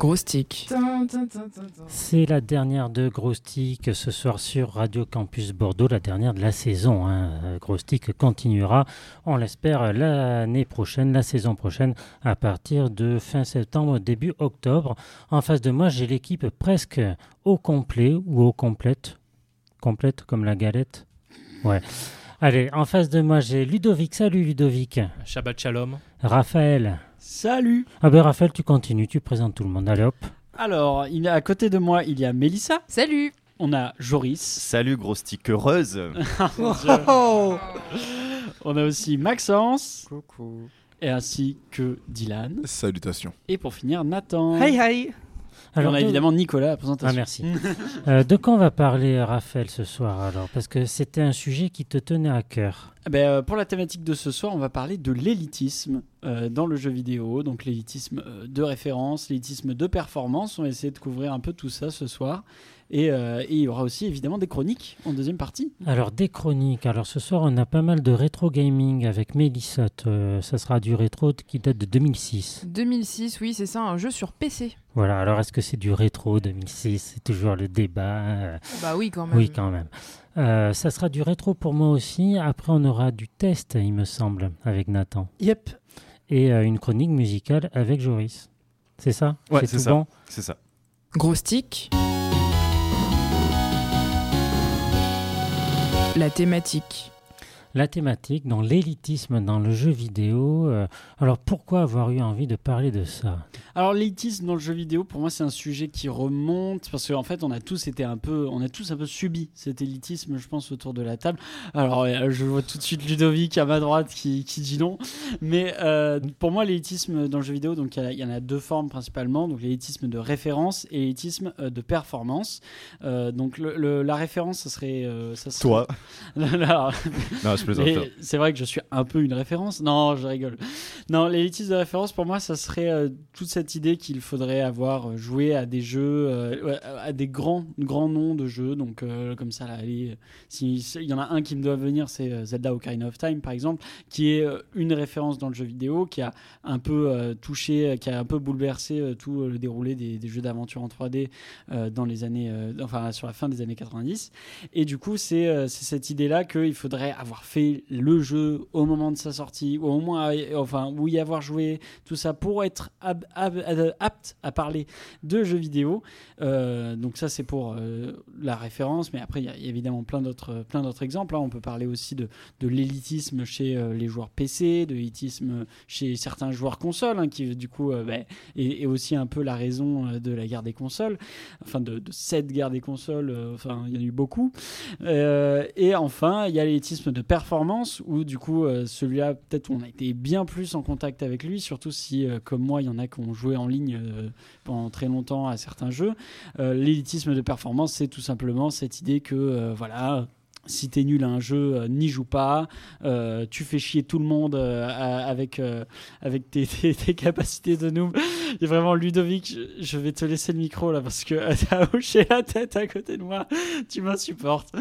C'est gros stick. C'est la dernière de Gros Stick ce soir sur Radio Campus Bordeaux, la dernière de la saison. Hein. Gros Stick continuera, on l'espère, l'année prochaine, la saison prochaine, à partir de fin septembre, début octobre. En face de moi, j'ai l'équipe presque au complet ou au complète. Complète comme la galette. Ouais. Allez, en face de moi, j'ai Ludovic. Salut Ludovic. Shabbat Shalom. Raphaël. Salut Ah ben Raphaël, tu continues, tu présentes tout le monde. Allez hop. Alors, il y a, à côté de moi, il y a Mélissa. Salut. On a Joris. Salut, gros stick heureuse. Oh On a aussi Maxence. Coucou. Et ainsi que Dylan. Salutations. Et pour finir, Nathan. Hey hey Et on a de- évidemment Nicolas à la présentation. Ah merci. Euh, de quoi on va parler, Raphaël, ce soir alors? Parce que c'était un sujet qui te tenait à cœur. Ah ben, euh, pour la thématique de ce soir, on va parler de l'élitisme euh, dans le jeu vidéo. Donc l'élitisme euh, de référence, l'élitisme de performance. On va essayer de couvrir un peu tout ça ce soir. Et, euh, et il y aura aussi évidemment des chroniques en deuxième partie. Alors, des chroniques. Alors, ce soir, on a pas mal de rétro gaming avec Mélissa. Euh, ça sera du rétro qui date de 2006. 2006, oui, c'est ça, un jeu sur PC. Voilà. Alors, est-ce que c'est du rétro 2006 C'est toujours le débat. euh, Bah oui, quand même. Oui, quand même. Euh, ça sera du rétro pour moi aussi. Après, on aura du test, il me semble, avec Nathan. Yep. Et euh, une chronique musicale avec Joris. C'est ça? Ouais, c'est ça. bon? C'est ça. Gros stick. La thématique. La thématique dans l'élitisme dans le jeu vidéo. euh, alors pourquoi avoir eu envie de parler de ça? Alors l'élitisme dans le jeu vidéo, pour moi, c'est un sujet qui remonte parce qu'en fait, on a tous été un peu, on a tous un peu subi cet élitisme, je pense, autour de la table. Alors, euh, je vois tout de suite Ludovic à ma droite qui, qui dit non, mais euh, pour moi, l'élitisme dans le jeu vidéo, donc il y en a deux formes principalement, donc l'élitisme de référence et l'élitisme euh, de performance. Euh, donc le- le- la référence, ça serait, euh, ça serait- Toi. Non, je plaisante. C'est vrai que je suis un peu une référence. Non, je rigole. Non, l'élitisme de référence, pour moi, ça serait toute cette idée qu'il faudrait avoir euh, joué à des jeux, euh, à des grands, grands noms de jeux. Donc, euh, comme ça, là, y en a un qui me doit venir, c'est Zelda Ocarina of Time, par exemple, qui est une référence dans le jeu vidéo, qui a un peu touché, qui a un peu bouleversé tout le déroulé des, jeux d'aventure en 3D euh, dans les années, enfin, sur la fin des années 90. Et du coup, c'est cette idée-là qu'il faudrait avoir fait le jeu au moment de sa sortie, ou au moins, enfin, ou y avoir joué, tout ça, pour être ab- ab- apte à parler de jeux vidéo. Euh, donc ça, c'est pour euh, la référence, mais après, il y a évidemment plein d'autres plein d'autres exemples. hein. On peut parler aussi de, de l'élitisme chez euh, les joueurs PC, de l'élitisme chez certains joueurs consoles, hein, qui du coup euh, ben, est, aussi un peu la raison euh, de la guerre des consoles, enfin de, cette guerre des consoles, euh, enfin il y en a eu beaucoup. Euh, et enfin, il y a l'élitisme de performance, où du coup, euh, celui-là, peut-être on a été bien plus en contact avec lui, surtout si, euh, comme moi, il y en a qui ont joué en ligne euh, pendant très longtemps à certains jeux. Euh, l'élitisme de performance, c'est tout simplement cette idée que, euh, voilà, si t'es nul à un jeu, euh, n'y joue pas. Tu fais chier tout le monde avec, avec tes, capacités de noob. Et vraiment, Ludovic, je, vais te laisser le micro là parce que t'as hoché la tête à côté de moi. Tu m'insupportes.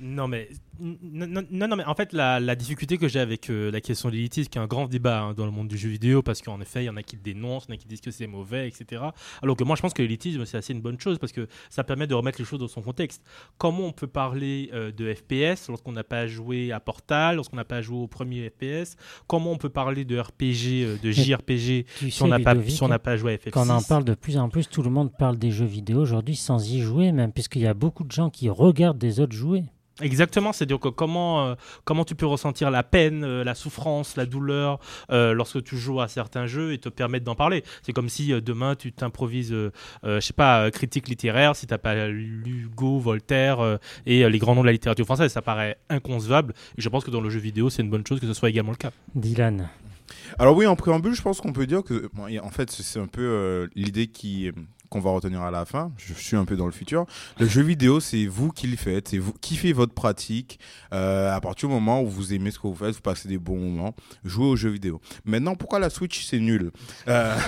Non mais, non, non, non, mais en fait, la, la difficulté que j'ai avec euh, la question de l'élitisme, qui est un grand débat hein, dans le monde du jeu vidéo, parce qu'en effet, il y en a qui le dénoncent, il y en a qui disent que c'est mauvais, etc. Alors que moi, je pense que l'élitisme, c'est assez une bonne chose, parce que ça permet de remettre les choses dans son contexte. Comment on peut parler euh, de FPS lorsqu'on n'a pas joué à Portal, lorsqu'on n'a pas joué au premier FPS Comment on peut parler de RPG, euh, de JRPG, Tu si on n'a pas, si joué à FF6 Quand on en parle de plus en plus, tout le monde parle des jeux vidéo aujourd'hui sans y jouer, même puisqu'il y a beaucoup de gens qui regardent des autres jouer. Exactement, c'est-à-dire que comment, euh, comment tu peux ressentir la peine, euh, la souffrance, la douleur euh, lorsque tu joues à certains jeux et te permettre d'en parler. C'est comme si euh, demain tu t'improvises, euh, euh, je sais pas, euh, critique littéraire, si t'as pas lu Hugo, Voltaire euh, et euh, les grands noms de la littérature française, ça paraît inconcevable. Et je pense que dans le jeu vidéo, c'est une bonne chose que ce soit également le cas. Dylan. Alors oui, en préambule, je pense qu'on peut dire que, bon, en fait, c'est un peu euh, l'idée qui, qu'on va retenir à la fin. Je suis un peu dans le futur. Le jeu vidéo, c'est vous qui le faites, c'est vous qui faites votre pratique. Euh, à partir du moment où vous aimez ce que vous faites, vous passez des bons moments, jouez aux jeux vidéo. Maintenant, pourquoi la Switch c'est nul? Euh...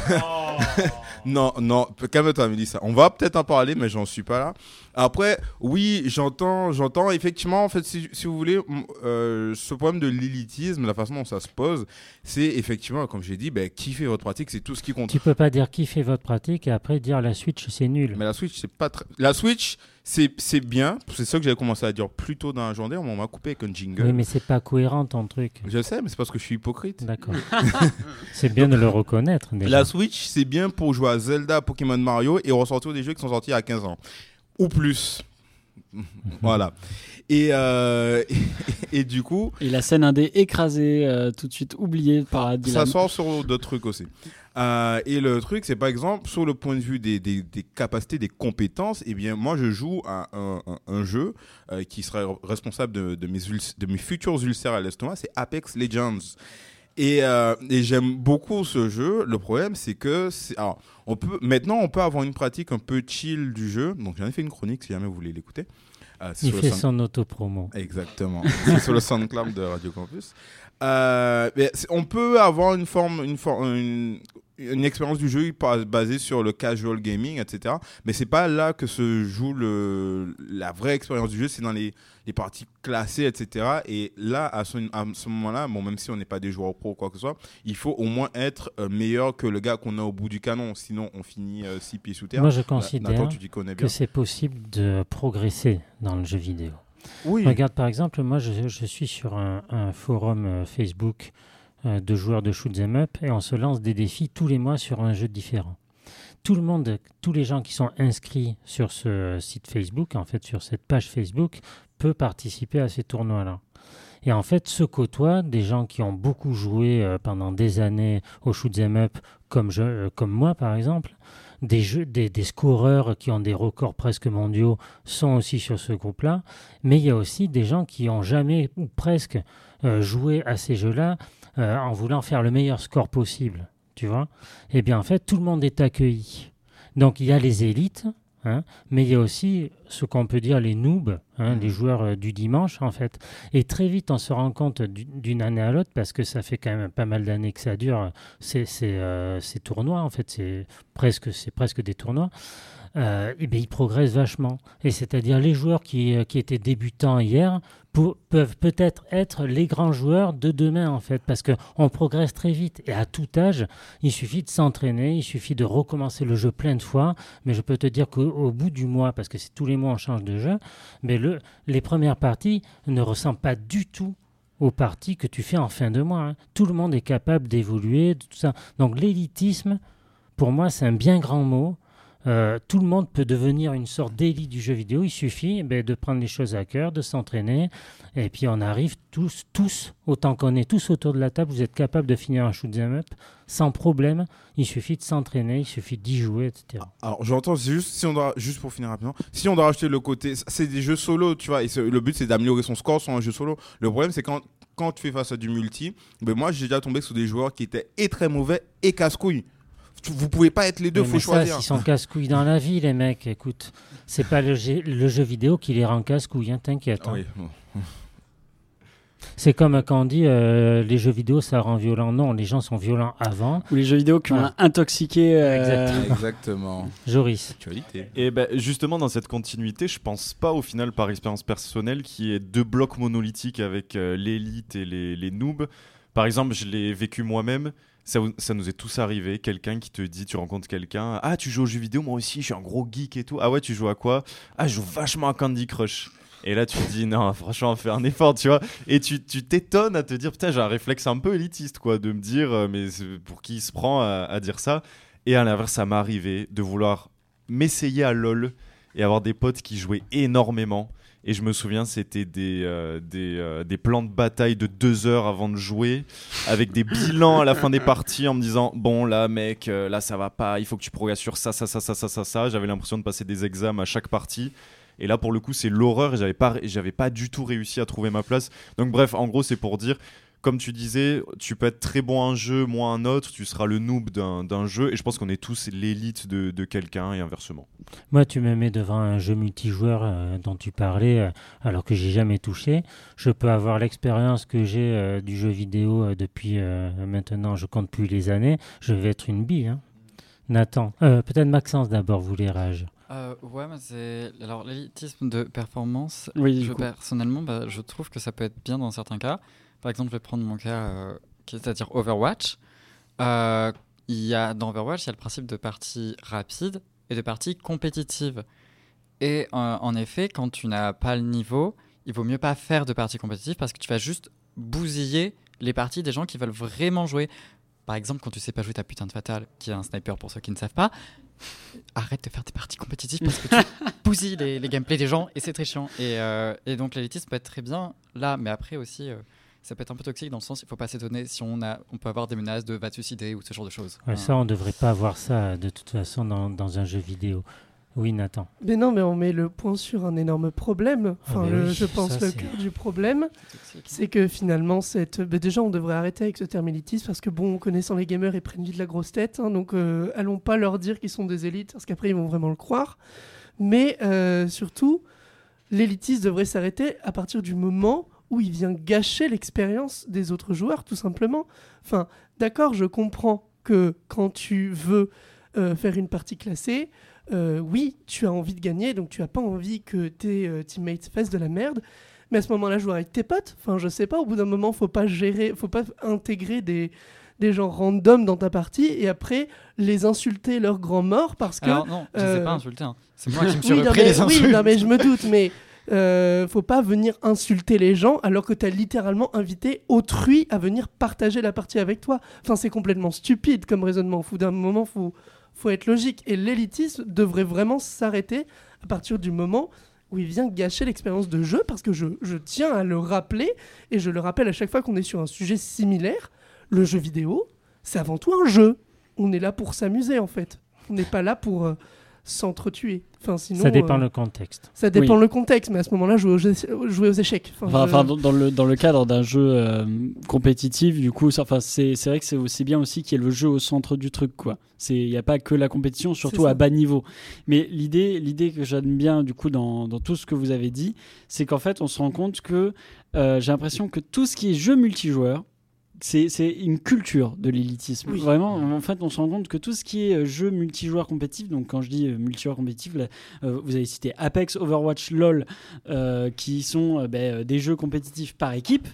Non, non, calme-toi, Mélissa. On va peut-être en parler, mais j'en suis pas là. Après, oui, j'entends, j'entends effectivement, en fait, si, si vous voulez, euh, ce problème de l'élitisme, la façon dont ça se pose, c'est effectivement, comme j'ai dit, ben, kiffer votre pratique, c'est tout ce qui compte. Tu peux pas dire kiffer votre pratique et après dire la Switch c'est nul. Mais la Switch, c'est pas très. La Switch, c'est c'est bien. C'est ça que j'avais commencé à dire plus tôt dans la journée. On m'a coupé avec un jingle. Oui, mais c'est pas cohérent ton truc. Je sais, mais c'est parce que je suis hypocrite. D'accord. c'est bien de le reconnaître. Déjà. La Switch, c'est bien pour jouer à Zelda, Pokémon Mario et ressortir des jeux qui sont sortis à 15 ans. Ou plus. voilà. Et, euh, et, et, du coup. Et la scène indé écrasée, euh, tout de suite oubliée par Dylan. Ça sort sur d'autres trucs aussi. Euh, et le truc, c'est par exemple, sur le point de vue des, des, des, capacités, des compétences, eh bien, moi, je joue à un, un, un jeu euh, qui serait responsable de, de, mes, de mes futurs ulcères à l'estomac, c'est Apex Legends. Et, euh, et j'aime beaucoup ce jeu. Le problème, c'est que, alors, on peut, maintenant, on peut avoir une pratique un peu chill du jeu. Donc, j'en ai fait une chronique si jamais vous voulez l'écouter. Euh, Il fait son auto-promo. Exactement. c'est sur le SoundCloud de Radio Campus. Euh, on peut avoir une forme, une, forme, une, une expérience du jeu basée sur le casual gaming, etc. Mais c'est pas là que se joue le, la vraie expérience du jeu, c'est dans les, les parties classées, etc. Et là, à ce, à ce moment-là, bon, même si on n'est pas des joueurs pro ou quoi que ce soit, il faut au moins être euh, meilleur que le gars qu'on a au bout du canon. Sinon, on finit euh, six pieds sous terre. Moi, je considère Nathan, tu connais bien. que c'est possible de progresser dans le jeu vidéo. Oui. Regarde, par exemple, moi, je, je suis sur un, un forum euh, Facebook euh, de joueurs de shoot 'em up et on se lance des défis tous les mois sur un jeu différent. Tout le monde, tous les gens qui sont inscrits sur ce site Facebook, en fait sur cette page Facebook, peut participer à ces tournois-là. Et en fait, se côtoient des gens qui ont beaucoup joué euh, pendant des années au shoot 'em up, comme, je, euh, comme moi par exemple. Des, jeux, des, des, scoreurs qui ont des records presque mondiaux sont aussi sur ce groupe-là. Mais il y a aussi des gens qui ont jamais ou presque euh, joué à ces jeux-là euh, en voulant faire le meilleur score possible. Tu vois Eh bien, en fait, tout le monde est accueilli. Donc, il y a les élites, Hein, mais il y a aussi ce qu'on peut dire les noobs, hein, les joueurs euh, du dimanche en fait. Et très vite on se rend compte d'une année à l'autre, parce que ça fait quand même pas mal d'années que ça dure, ces, ces, euh, ces tournois en fait, c'est presque, presque des tournois. Euh, et bien, ils progressent vachement. Et c'est-à-dire les joueurs qui, qui étaient débutants hier peuvent peut-être être les grands joueurs de demain en fait, parce qu'on progresse très vite. Et à tout âge, il suffit de s'entraîner, il suffit de recommencer le jeu plein de fois. Mais je peux te dire qu'au bout du mois, parce que c'est tous les mois on change de jeu, mais le, les premières parties ne ressemblent pas du tout aux parties que tu fais en fin de mois. Hein. Tout le monde est capable d'évoluer, tout ça. Donc l'élitisme, pour moi, c'est un bien grand mot. Euh, tout le monde peut devenir une sorte d'élite du jeu vidéo. Il suffit ben, de prendre les choses à cœur, de s'entraîner, et puis on arrive tous, tous, autant qu'on est tous autour de la table, vous êtes capable de finir un shoot 'em up sans problème. Il suffit de s'entraîner, il suffit d'y jouer, etc. Alors j'entends, juste si juste pour finir rapidement, si on doit rajouter le côté, c'est des jeux solo, tu vois, et le but c'est d'améliorer son score sur un jeu solo. Le problème c'est quand quand tu fais face à du multi, ben moi j'ai déjà tombé sur des joueurs qui étaient et très mauvais et casse-couilles vous pouvez pas être les deux, mais faut mais choisir. Ça, ils sont casse-couilles dans la vie, les mecs. Écoute, c'est pas le jeu, le jeu, vidéo qui les rend casse-couilles, hein, t'inquiète. Ah, oui. C'est comme quand on dit euh, les jeux vidéo ça rend violent. Non, les gens sont violents avant. Ou les jeux vidéo qui ont intoxiqué. euh, Exactement. Exactement. Joris. Actualité. Et ben justement, dans cette continuité, je pense pas au final, par expérience personnelle, qu'il y ait deux blocs monolithiques avec euh, l'élite et les, les noobs. Par exemple, je l'ai vécu moi-même. Ça, nous est tous arrivé. Quelqu'un qui te dit, tu rencontres quelqu'un, ah, tu joues aux jeux vidéo, moi aussi, je suis un gros geek et tout. Ah ouais, tu joues à quoi? Ah, je joue vachement à Candy Crush. Et là, tu te dis, non, franchement, fais un effort, tu vois. Et tu tu t'étonnes à te dire, putain, j'ai un réflexe un peu élitiste, quoi, de me dire, euh, mais pour qui il se prend à, à dire ça Et à l'inverse, ça m'est arrivé de vouloir m'essayer à LoL et avoir des potes qui jouaient énormément. Et je me souviens, c'était des, euh, euh, des plans de bataille de deux heures avant de jouer, avec des bilans à la fin des parties en me disant Bon, là, mec, euh, là, ça va pas, il faut que tu progresses sur ça, ça, ça, ça, ça, ça, ça. J'avais l'impression de passer des examens à chaque partie. Et là, pour le coup, c'est l'horreur et j'avais pas, j'avais pas du tout réussi à trouver ma place. Donc, bref, en gros, c'est pour dire comme tu disais, tu peux être très bon à un jeu, moins à un autre, tu seras le noob d'un jeu, et je pense qu'on est tous l'élite de, de quelqu'un et inversement. Moi, tu me mets devant un jeu multijoueur euh, dont tu parlais, euh, alors que j'ai jamais touché. Je peux avoir l'expérience que j'ai euh, du jeu vidéo euh, depuis euh, maintenant, je compte plus les années. Je vais être une bille. hein. Nathan, Euh, peut-être Maxence d'abord voulait rage. Euh, ouais, mais c'est. Alors, l'élitisme de performance, Oui, du je, coup. personnellement, bah, je trouve que ça peut être bien dans certains cas. Par exemple, je vais prendre mon cas, euh, c'est-à-dire Overwatch. Euh, il y a, dans Overwatch, il y a le principe de partie rapide et de partie compétitive. Et euh, en effet, quand tu n'as pas le niveau, il vaut mieux pas faire de partie compétitive parce que tu vas juste bousiller les parties des gens qui veulent vraiment jouer. Par exemple, quand tu sais pas jouer ta putain de fatale, qui est un sniper pour ceux qui ne savent pas, arrête de faire des parties compétitives parce que tu bousilles les, les gameplays des gens et c'est très chiant. Et, euh, et donc l'élitisme peut être très bien là, mais après aussi, euh, ça peut être un peu toxique dans le sens il faut pas s'étonner si on, a, on peut avoir des menaces de va te suicider ou ce genre de choses. Ouais, Hein. Ça, on devrait pas avoir ça de toute façon dans, dans un jeu vidéo. Oui, Nathan. Mais non, mais on met le point sur un énorme problème. Enfin, Ah, le- oui, je pense ça, le cœur du problème, C'est que finalement, cette... bah, déjà, on devrait arrêter avec ce terme élitiste parce que, bon, connaissant les gamers, ils prennent vite la grosse tête. hein, donc, euh, allons pas leur dire qu'ils sont des élites parce qu'après, ils vont vraiment le croire. Mais euh, surtout, l'élitisme devrait s'arrêter à partir du moment où il vient gâcher l'expérience des autres joueurs, tout simplement. Enfin, d'accord, je comprends que quand tu veux euh, faire une partie classée, euh, oui, tu as envie de gagner, donc tu as pas envie que tes euh, teammates fassent de la merde. Mais à ce moment-là, jouer avec tes potes, enfin, je sais pas, au bout d'un moment, faut pas gérer, faut pas intégrer des, des gens random dans ta partie et après les insulter leur grand mort parce que. Alors non, je ne euh, pas insulté. hein. C'est moi qui me suis oui, non, mais, les insultes. oui, non, mais je me doute, mais euh, faut pas venir insulter les gens alors que tu as littéralement invité autrui à venir partager la partie avec toi. Enfin, c'est complètement stupide comme raisonnement. Au bout d'un moment, faut, faut être logique. Et l'élitisme devrait vraiment s'arrêter à partir du moment où il vient gâcher l'expérience de jeu parce que je, je tiens à le rappeler et je le rappelle à chaque fois qu'on est sur un sujet similaire. Le jeu vidéo, c'est avant tout un jeu. On est là pour s'amuser en fait. On n'est pas là pour euh, s'entretuer. Enfin, sinon, ça dépend euh, le contexte. ça dépend Oui. le contexte, mais à ce moment-là, jouer, aux jouer aux échecs. Enfin, Enfin, je- enfin, dans, le, dans le cadre d'un jeu euh, compétitif, du coup, enfin, c'est c'est vrai que c'est aussi bien aussi qu'il y ait le jeu au centre du truc. Il n'y a pas que la compétition, surtout à bas niveau. Mais l'idée l'idée que j'aime bien, du coup, dans, dans tout ce que vous avez dit, c'est qu'en fait, on se rend compte que euh, j'ai l'impression que tout ce qui est jeu multijoueur, c'est une culture de l'élitisme. Oui. Vraiment, en fait, on se rend compte que tout ce qui est euh, jeu multijoueur compétitif, donc quand je dis euh, multijoueur compétitif, là, euh, vous avez cité Apex, Overwatch, LoL, euh, qui sont euh, ben, des jeux compétitifs par équipe.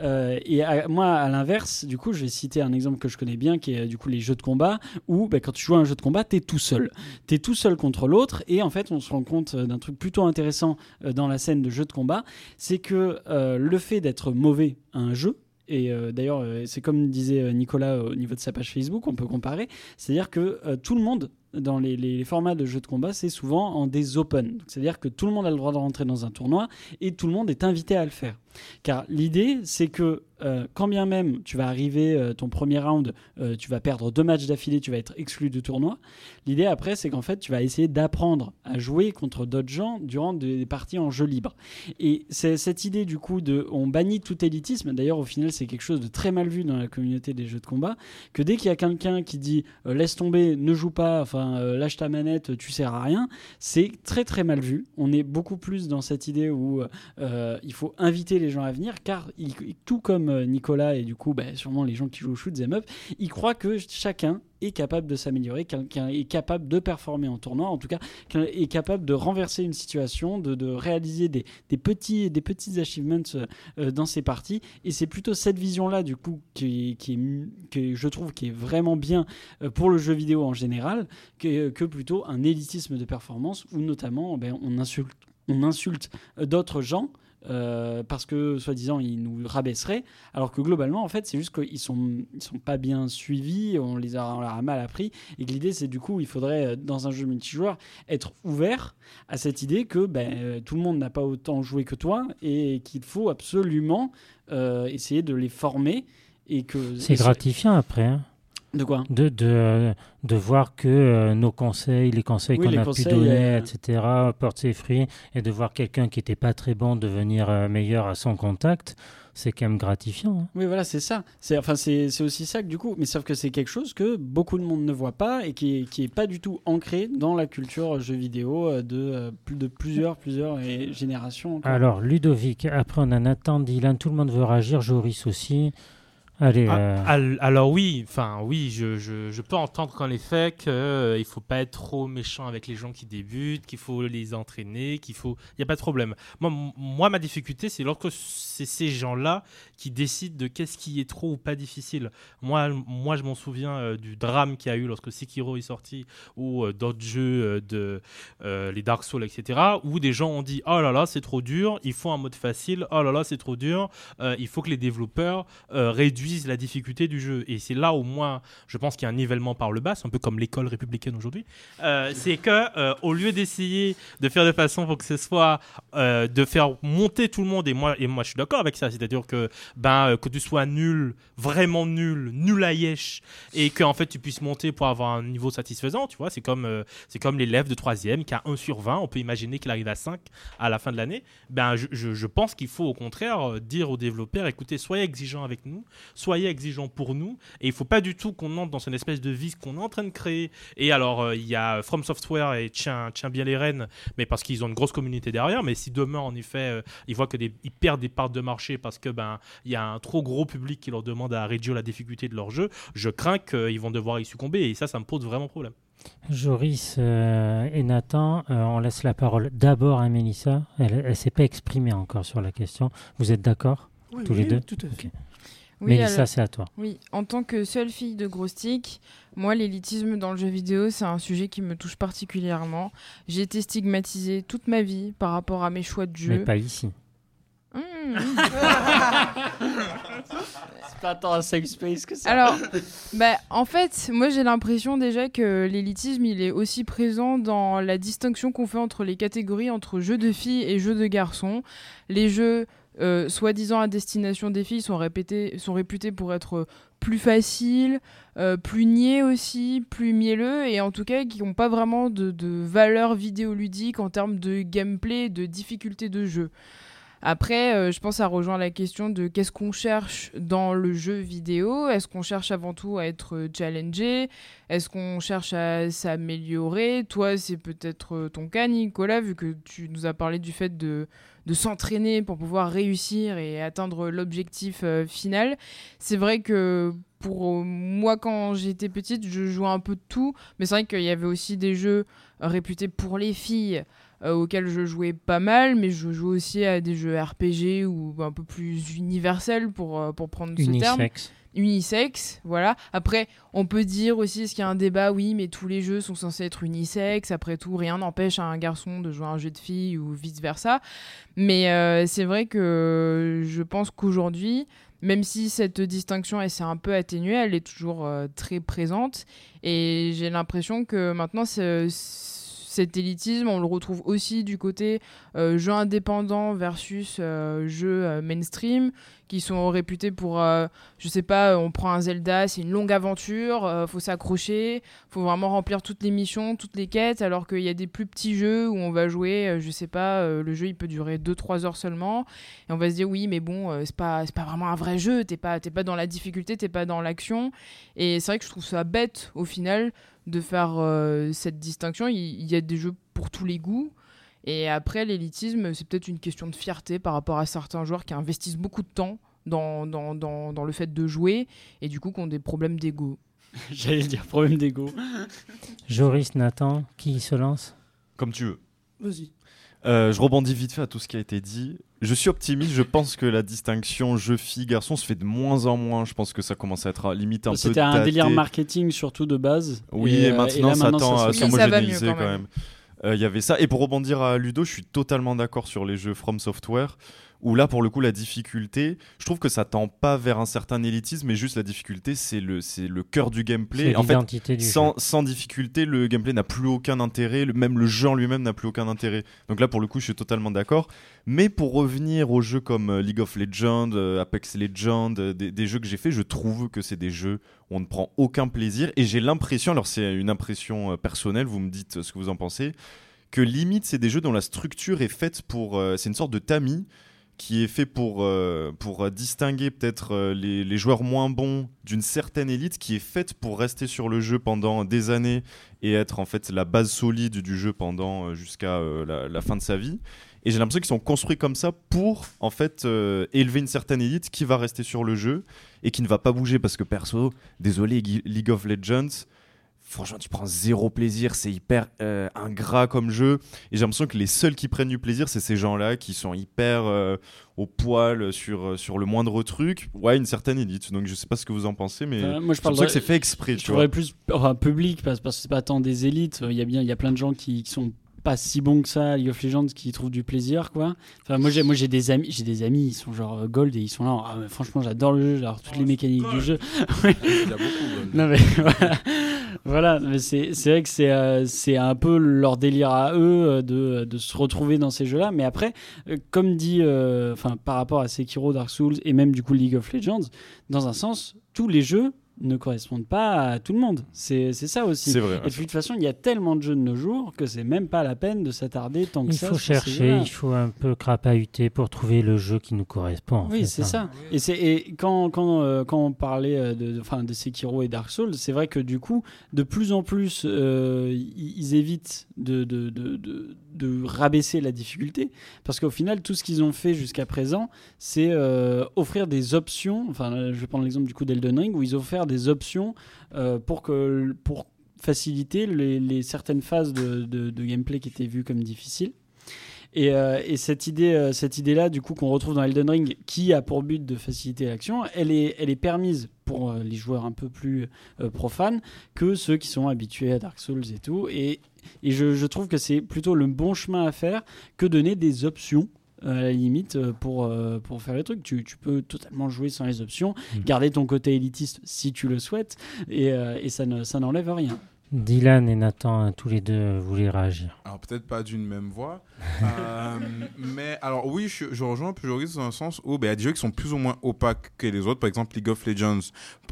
Et à- moi, à l'inverse, du coup, je vais citer un exemple que je connais bien, qui est du coup les jeux de combat, où ben, quand tu joues à un jeu de combat, t'es tout seul. T'es tout seul contre l'autre, et en fait, on se rend compte d'un truc plutôt intéressant dans la scène de jeu de combat, c'est que le fait d'être mauvais à un jeu, et euh, d'ailleurs, euh, c'est comme disait euh, Nicolas au niveau de sa page Facebook, on peut comparer. C'est-à-dire que tout le monde, dans les, formats de jeux de combat, c'est souvent en des open. C'est-à-dire que tout le monde a le droit de rentrer dans un tournoi et tout le monde est invité à le faire. Car l'idée, c'est que euh, quand bien même tu vas arriver euh, ton premier round, euh, tu vas perdre deux matchs d'affilée, tu vas être exclu du tournoi. L'idée après, c'est qu'en fait, tu vas essayer d'apprendre à jouer contre d'autres gens durant des parties en jeu libre. Et cette idée du coup de, on bannit tout élitisme. D'ailleurs, au final, c'est quelque chose de très mal vu dans la communauté des jeux de combat. Que dès qu'il y a quelqu'un qui dit laisse tomber, ne joue pas, enfin euh, lâche ta manette, tu sers à rien, c'est très très mal vu. On est beaucoup plus dans cette idée où euh, il faut inviter les gens à venir, car tout comme euh, Nicolas et du coup, bah, sûrement les gens qui jouent au shoot up, ils croient que chacun est capable de s'améliorer, quelqu'un est capable de performer en tournoi, en tout cas, est capable de renverser une situation, de, réaliser des, petits, des petits achievements euh, dans ses parties. Et c'est plutôt cette vision-là, du coup, qui, est, que je trouve qui est vraiment bien euh, pour le jeu vidéo en général, que, que plutôt un élitisme de performance où notamment ben, on insulte, on insulte euh, d'autres gens. Euh, parce que soi-disant ils nous rabaisseraient, alors que globalement en fait c'est juste qu'ils sont ils sont pas bien suivis, on les a on leur a mal appris et que l'idée c'est du coup il faudrait euh, dans un jeu multijoueur être ouvert à cette idée que ben, euh, tout le monde n'a pas autant joué que toi et qu'il faut absolument euh, essayer de les former et que C'est gratifiant après. hein, de quoi? De, de, de voir que euh, nos conseils, les conseils Oui, qu'on a conseils, pu donner, euh, etc., portent ses fruits, et de voir quelqu'un qui n'était pas très bon devenir euh, meilleur à son contact, c'est quand même gratifiant. hein. Oui, voilà, c'est ça. C'est enfin, c'est aussi ça que du coup, mais sauf que c'est quelque chose que beaucoup de monde ne voit pas et qui est, qui est pas du tout ancré dans la culture jeu vidéo de de plusieurs plusieurs générations. Alors, Ludovic, après on a Nathan, Dylan, tout le monde veut réagir, Joris aussi. Allez, Ah, euh, al- alors oui, enfin oui, je, je, je peux entendre qu'en effet qu'il ne faut pas être trop méchant avec les gens qui débutent, qu'il faut les entraîner, qu'il faut, il y a pas de problème. Moi, moi ma difficulté c'est lorsque c'est ces gens-là qui décident de qu'est-ce qui est trop ou pas difficile. Moi, moi je m'en souviens euh, du drame qu'il y a eu lorsque Sekiro est sorti ou euh, d'autres jeux euh, de euh, les Dark Souls, etc. Où des gens ont dit oh là là c'est trop dur, il faut un mode facile, oh là là c'est trop dur, euh, il faut que les développeurs euh, la difficulté du jeu. Et c'est là où moi, je pense qu'il y a un nivellement par le bas, c'est un peu comme l'école républicaine aujourd'hui. Euh, c'est que euh, au lieu d'essayer de faire de façon pour que ce soit euh, de faire monter tout le monde, et moi, et moi je suis d'accord avec ça, c'est-à-dire que ben que tu sois nul, vraiment nul, nul à yesh, et qu'en fait tu puisses monter pour avoir un niveau satisfaisant, tu vois, c'est comme c'est comme l'élève de troisième qui a 1 sur 20, on peut imaginer qu'il arrive à 5 à la fin de l'année. Ben je, pense qu'il faut au contraire dire aux développeurs, écoutez, soyez exigeants avec nous, soyez exigeants pour nous et il faut pas du tout qu'on entre dans une espèce de vice qu'on est en train de créer et alors euh, il y a From Software et tient, tient bien les rênes mais parce qu'ils ont une grosse communauté derrière mais si demain en effet euh, ils voient que des, ils perdent des parts de marché parce que ben il y a un trop gros public qui leur demande à réduire la difficulté de leur jeu je crains qu'ils vont devoir y succomber et ça ça me pose vraiment problème Joris euh, et Nathan, euh, on laisse la parole d'abord à Mélissa. Elle ne s'est pas exprimée encore sur la question. Vous êtes d'accord? Oui, Tous oui, les deux Tout à fait. Ok. Oui, Mélissa, alors- c'est à toi. Oui, en tant que seule fille de gros stick, moi, l'élitisme dans le jeu vidéo, c'est un sujet qui me touche particulièrement. J'ai été stigmatisée toute ma vie par rapport à mes choix de jeu. Mais pas ici. Mmh. C'est pas tant un safe space que ça. Alors, bah, en fait, moi j'ai l'impression déjà que l'élitisme il est aussi présent dans la distinction qu'on fait entre les catégories entre jeux de filles et jeux de garçons. Les jeux euh, soi-disant à destination des filles sont, répétés, sont réputés pour être plus faciles, euh, plus niais aussi, plus mielleux et en tout cas qui n'ont pas vraiment de, de valeur vidéoludique en termes de gameplay, de difficulté de jeu. Après, euh, je pense à rejoindre la question de qu'est-ce qu'on cherche dans le jeu vidéo? Est-ce qu'on cherche avant tout à être euh, challengé? Est-ce qu'on cherche à s'améliorer? Toi, c'est peut-être euh, ton cas, Nicolas, vu que tu nous as parlé du fait de, de s'entraîner pour pouvoir réussir et atteindre l'objectif euh, final. C'est vrai que pour euh, moi, quand j'étais petite, je jouais un peu de tout, mais c'est vrai qu'il y avait aussi des jeux réputés pour les filles euh, auxquels je jouais pas mal, mais je jouais aussi à des jeux RPG ou un peu plus universels pour, pour prendre ce terme. Unisex. Unisex, voilà. Après, on peut dire aussi, est-ce qu'il y a un débat Oui, mais tous les jeux sont censés être unisex. Après tout, rien n'empêche un garçon de jouer à un jeu de fille ou vice-versa. Mais euh, c'est vrai que je pense qu'aujourd'hui, même si cette distinction elle s'est un peu atténuée, elle est toujours euh, très présente. Et j'ai l'impression que maintenant, c'est- cet élitisme, on le retrouve aussi du côté euh, jeu indépendant versus euh, jeu euh, mainstream, qui sont réputés pour, euh, je sais pas, on prend un Zelda, c'est une longue aventure, euh, faut s'accrocher, faut vraiment remplir toutes les missions, toutes les quêtes, alors qu'il y a des plus petits jeux où on va jouer, je sais pas, le jeu il peut durer 2-3 heures seulement, et on va se dire oui, mais bon, c'est pas, pas vraiment un vrai jeu, t'es pas, pas dans la difficulté, t'es pas dans l'action, et c'est vrai que je trouve ça bête au final de faire euh, cette distinction. Il, il y a des jeux pour tous les goûts. Et après, l'élitisme, c'est peut-être une question de fierté par rapport à certains joueurs qui investissent beaucoup de temps dans, dans, dans, dans le fait de jouer et du coup qui ont des problèmes d'ego. J'allais dire problème d'ego. Joris, Nathan, qui se lance? Comme tu veux. Vas-y. Euh, je rebondis vite fait à tout ce qui a été dit. Je suis optimiste. Je pense que la distinction jeu-fille-garçon se fait de moins en moins. Je pense que ça commence à être à- limite un peu. C'était un daté. délire marketing surtout de base. Oui, et, euh, maintenant, là, ça maintenant, tend à ça s'homogénéiser quand quand même. même. Euh, Il y avait ça. Et pour rebondir à Ludo, je suis totalement d'accord sur les jeux From Software. Où là, pour le coup, la difficulté, je trouve que ça tend pas vers un certain élitisme, mais juste la difficulté, c'est le, c'est le cœur du gameplay. En fait, du sans, jeu. sans difficulté, le gameplay n'a plus aucun intérêt, le- même le jeu en lui-même n'a plus aucun intérêt. Donc là, pour le coup, je suis totalement d'accord. Mais pour revenir aux jeux comme euh, League of Legends, euh, Apex Legends, euh, des, des jeux que j'ai fait, je trouve que c'est des jeux où on ne prend aucun plaisir. Et j'ai l'impression, alors c'est une impression personnelle, vous me dites ce que vous en pensez, que limite, c'est des jeux dont la structure est faite pour. euh, c'est une sorte de tamis qui est fait pour, euh, pour distinguer peut-être euh, les, les joueurs moins bons d'une certaine élite, qui est faite pour rester sur le jeu pendant des années et être en fait la base solide du jeu pendant euh, jusqu'à la, fin de sa vie. Et j'ai l'impression qu'ils sont construits comme ça pour en fait élever une certaine élite qui va rester sur le jeu et qui ne va pas bouger parce que perso, désolé League of Legends, franchement tu prends zéro plaisir, c'est hyper euh, ingrat comme jeu et j'ai l'impression que les seuls qui prennent du plaisir c'est ces gens-là qui sont hyper euh, au poil sur, euh, sur le moindre truc. Ouais, une certaine élite. Donc je sais pas ce que vous en pensez mais Euh, moi, je pense que c'est fait exprès, Je tu vois. plus enfin, public parce, parce que c'est pas tant des élites. Il y a bien, il y a plein de gens qui, qui sont pas si bons que ça League of Legends qui trouvent du plaisir quoi. Enfin moi j'ai moi j'ai des amis, j'ai des amis, ils sont genre euh, gold et ils sont là. Ah, franchement j'adore le jeu, j'adore toutes les mécaniques du jeu. Il y a beaucoup. Non mais voilà, voilà mais c'est c'est vrai que c'est euh, c'est un peu leur délire à eux euh, de, de se retrouver dans ces jeux-là. Mais après, comme dit, euh, enfin par rapport à Sekiro, Dark Souls et même du coup League of Legends, dans un sens, tous les jeux ne correspondent pas à tout le monde. C'est c'est ça aussi. Vrai. Et puis de toute façon, il y a tellement de jeux de nos jours que c'est même pas la peine de s'attarder tant que Il ça. faut sur ces chercher, il faut un peu crapahuter pour trouver le jeu qui nous correspond. en Oui, c'est hein. ça. Et, c'est, et quand, quand, euh, quand on parlait euh, de, de, enfin, de Sekiro et Dark Souls, c'est vrai que du coup, de plus en plus, euh, ils évitent de, de, de, de, de rabaisser la difficulté. Parce qu'au final, tout ce qu'ils ont fait jusqu'à présent, c'est euh, offrir des options. Enfin, je vais prendre l'exemple du coup d'Elden Ring, où ils ont offert des options euh, pour, que, pour faciliter les, certaines phases de, gameplay qui étaient vues comme difficiles. Et, euh, et cette idée, euh, cette idée-là, du coup, qu'on retrouve dans Elden Ring, qui a pour but de faciliter l'action, elle est, elle est permise pour les joueurs un peu plus profanes que ceux qui sont habitués à Dark Souls et tout. Et, et je, je trouve que c'est plutôt le bon chemin à faire que donner des options. Euh, à la limite euh, pour, euh, pour faire les trucs tu, tu peux totalement jouer sans les options Mhm. garder ton côté élitiste si tu le souhaites et, et ça ne ça n'enlève rien Dylan et Nathan, hein, tous les deux, voulaient réagir. Alors peut-être pas d'une même voix, Euh, mais alors oui, je, je rejoins Pujoris dans un sens où ben, il y a des jeux qui sont plus ou moins opaques que les autres. Par exemple, League of Legends,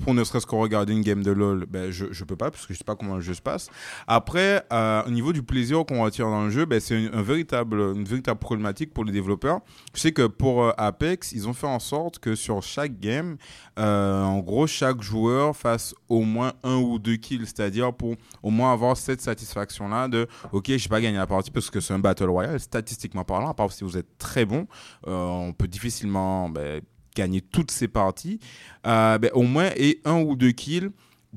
pour ne serait-ce que regarder une game de LoL, ben, je, je peux pas parce que je sais pas comment le jeu se passe. Après, euh, au niveau du plaisir qu'on retire dans le jeu, ben, c'est une, un véritable, une véritable problématique pour les développeurs. Je sais que pour euh, Apex, ils ont fait en sorte que sur chaque game, euh, en gros, chaque joueur fasse au moins un ou deux kills, c'est-à-dire pour au moins avoir cette satisfaction-là de ok, j'ai pas gagné la partie parce que c'est un battle royale, statistiquement parlant, à part si vous êtes très bon, euh, on peut difficilement ben, gagner toutes ces parties. Euh, ben, au moins, et un ou deux kills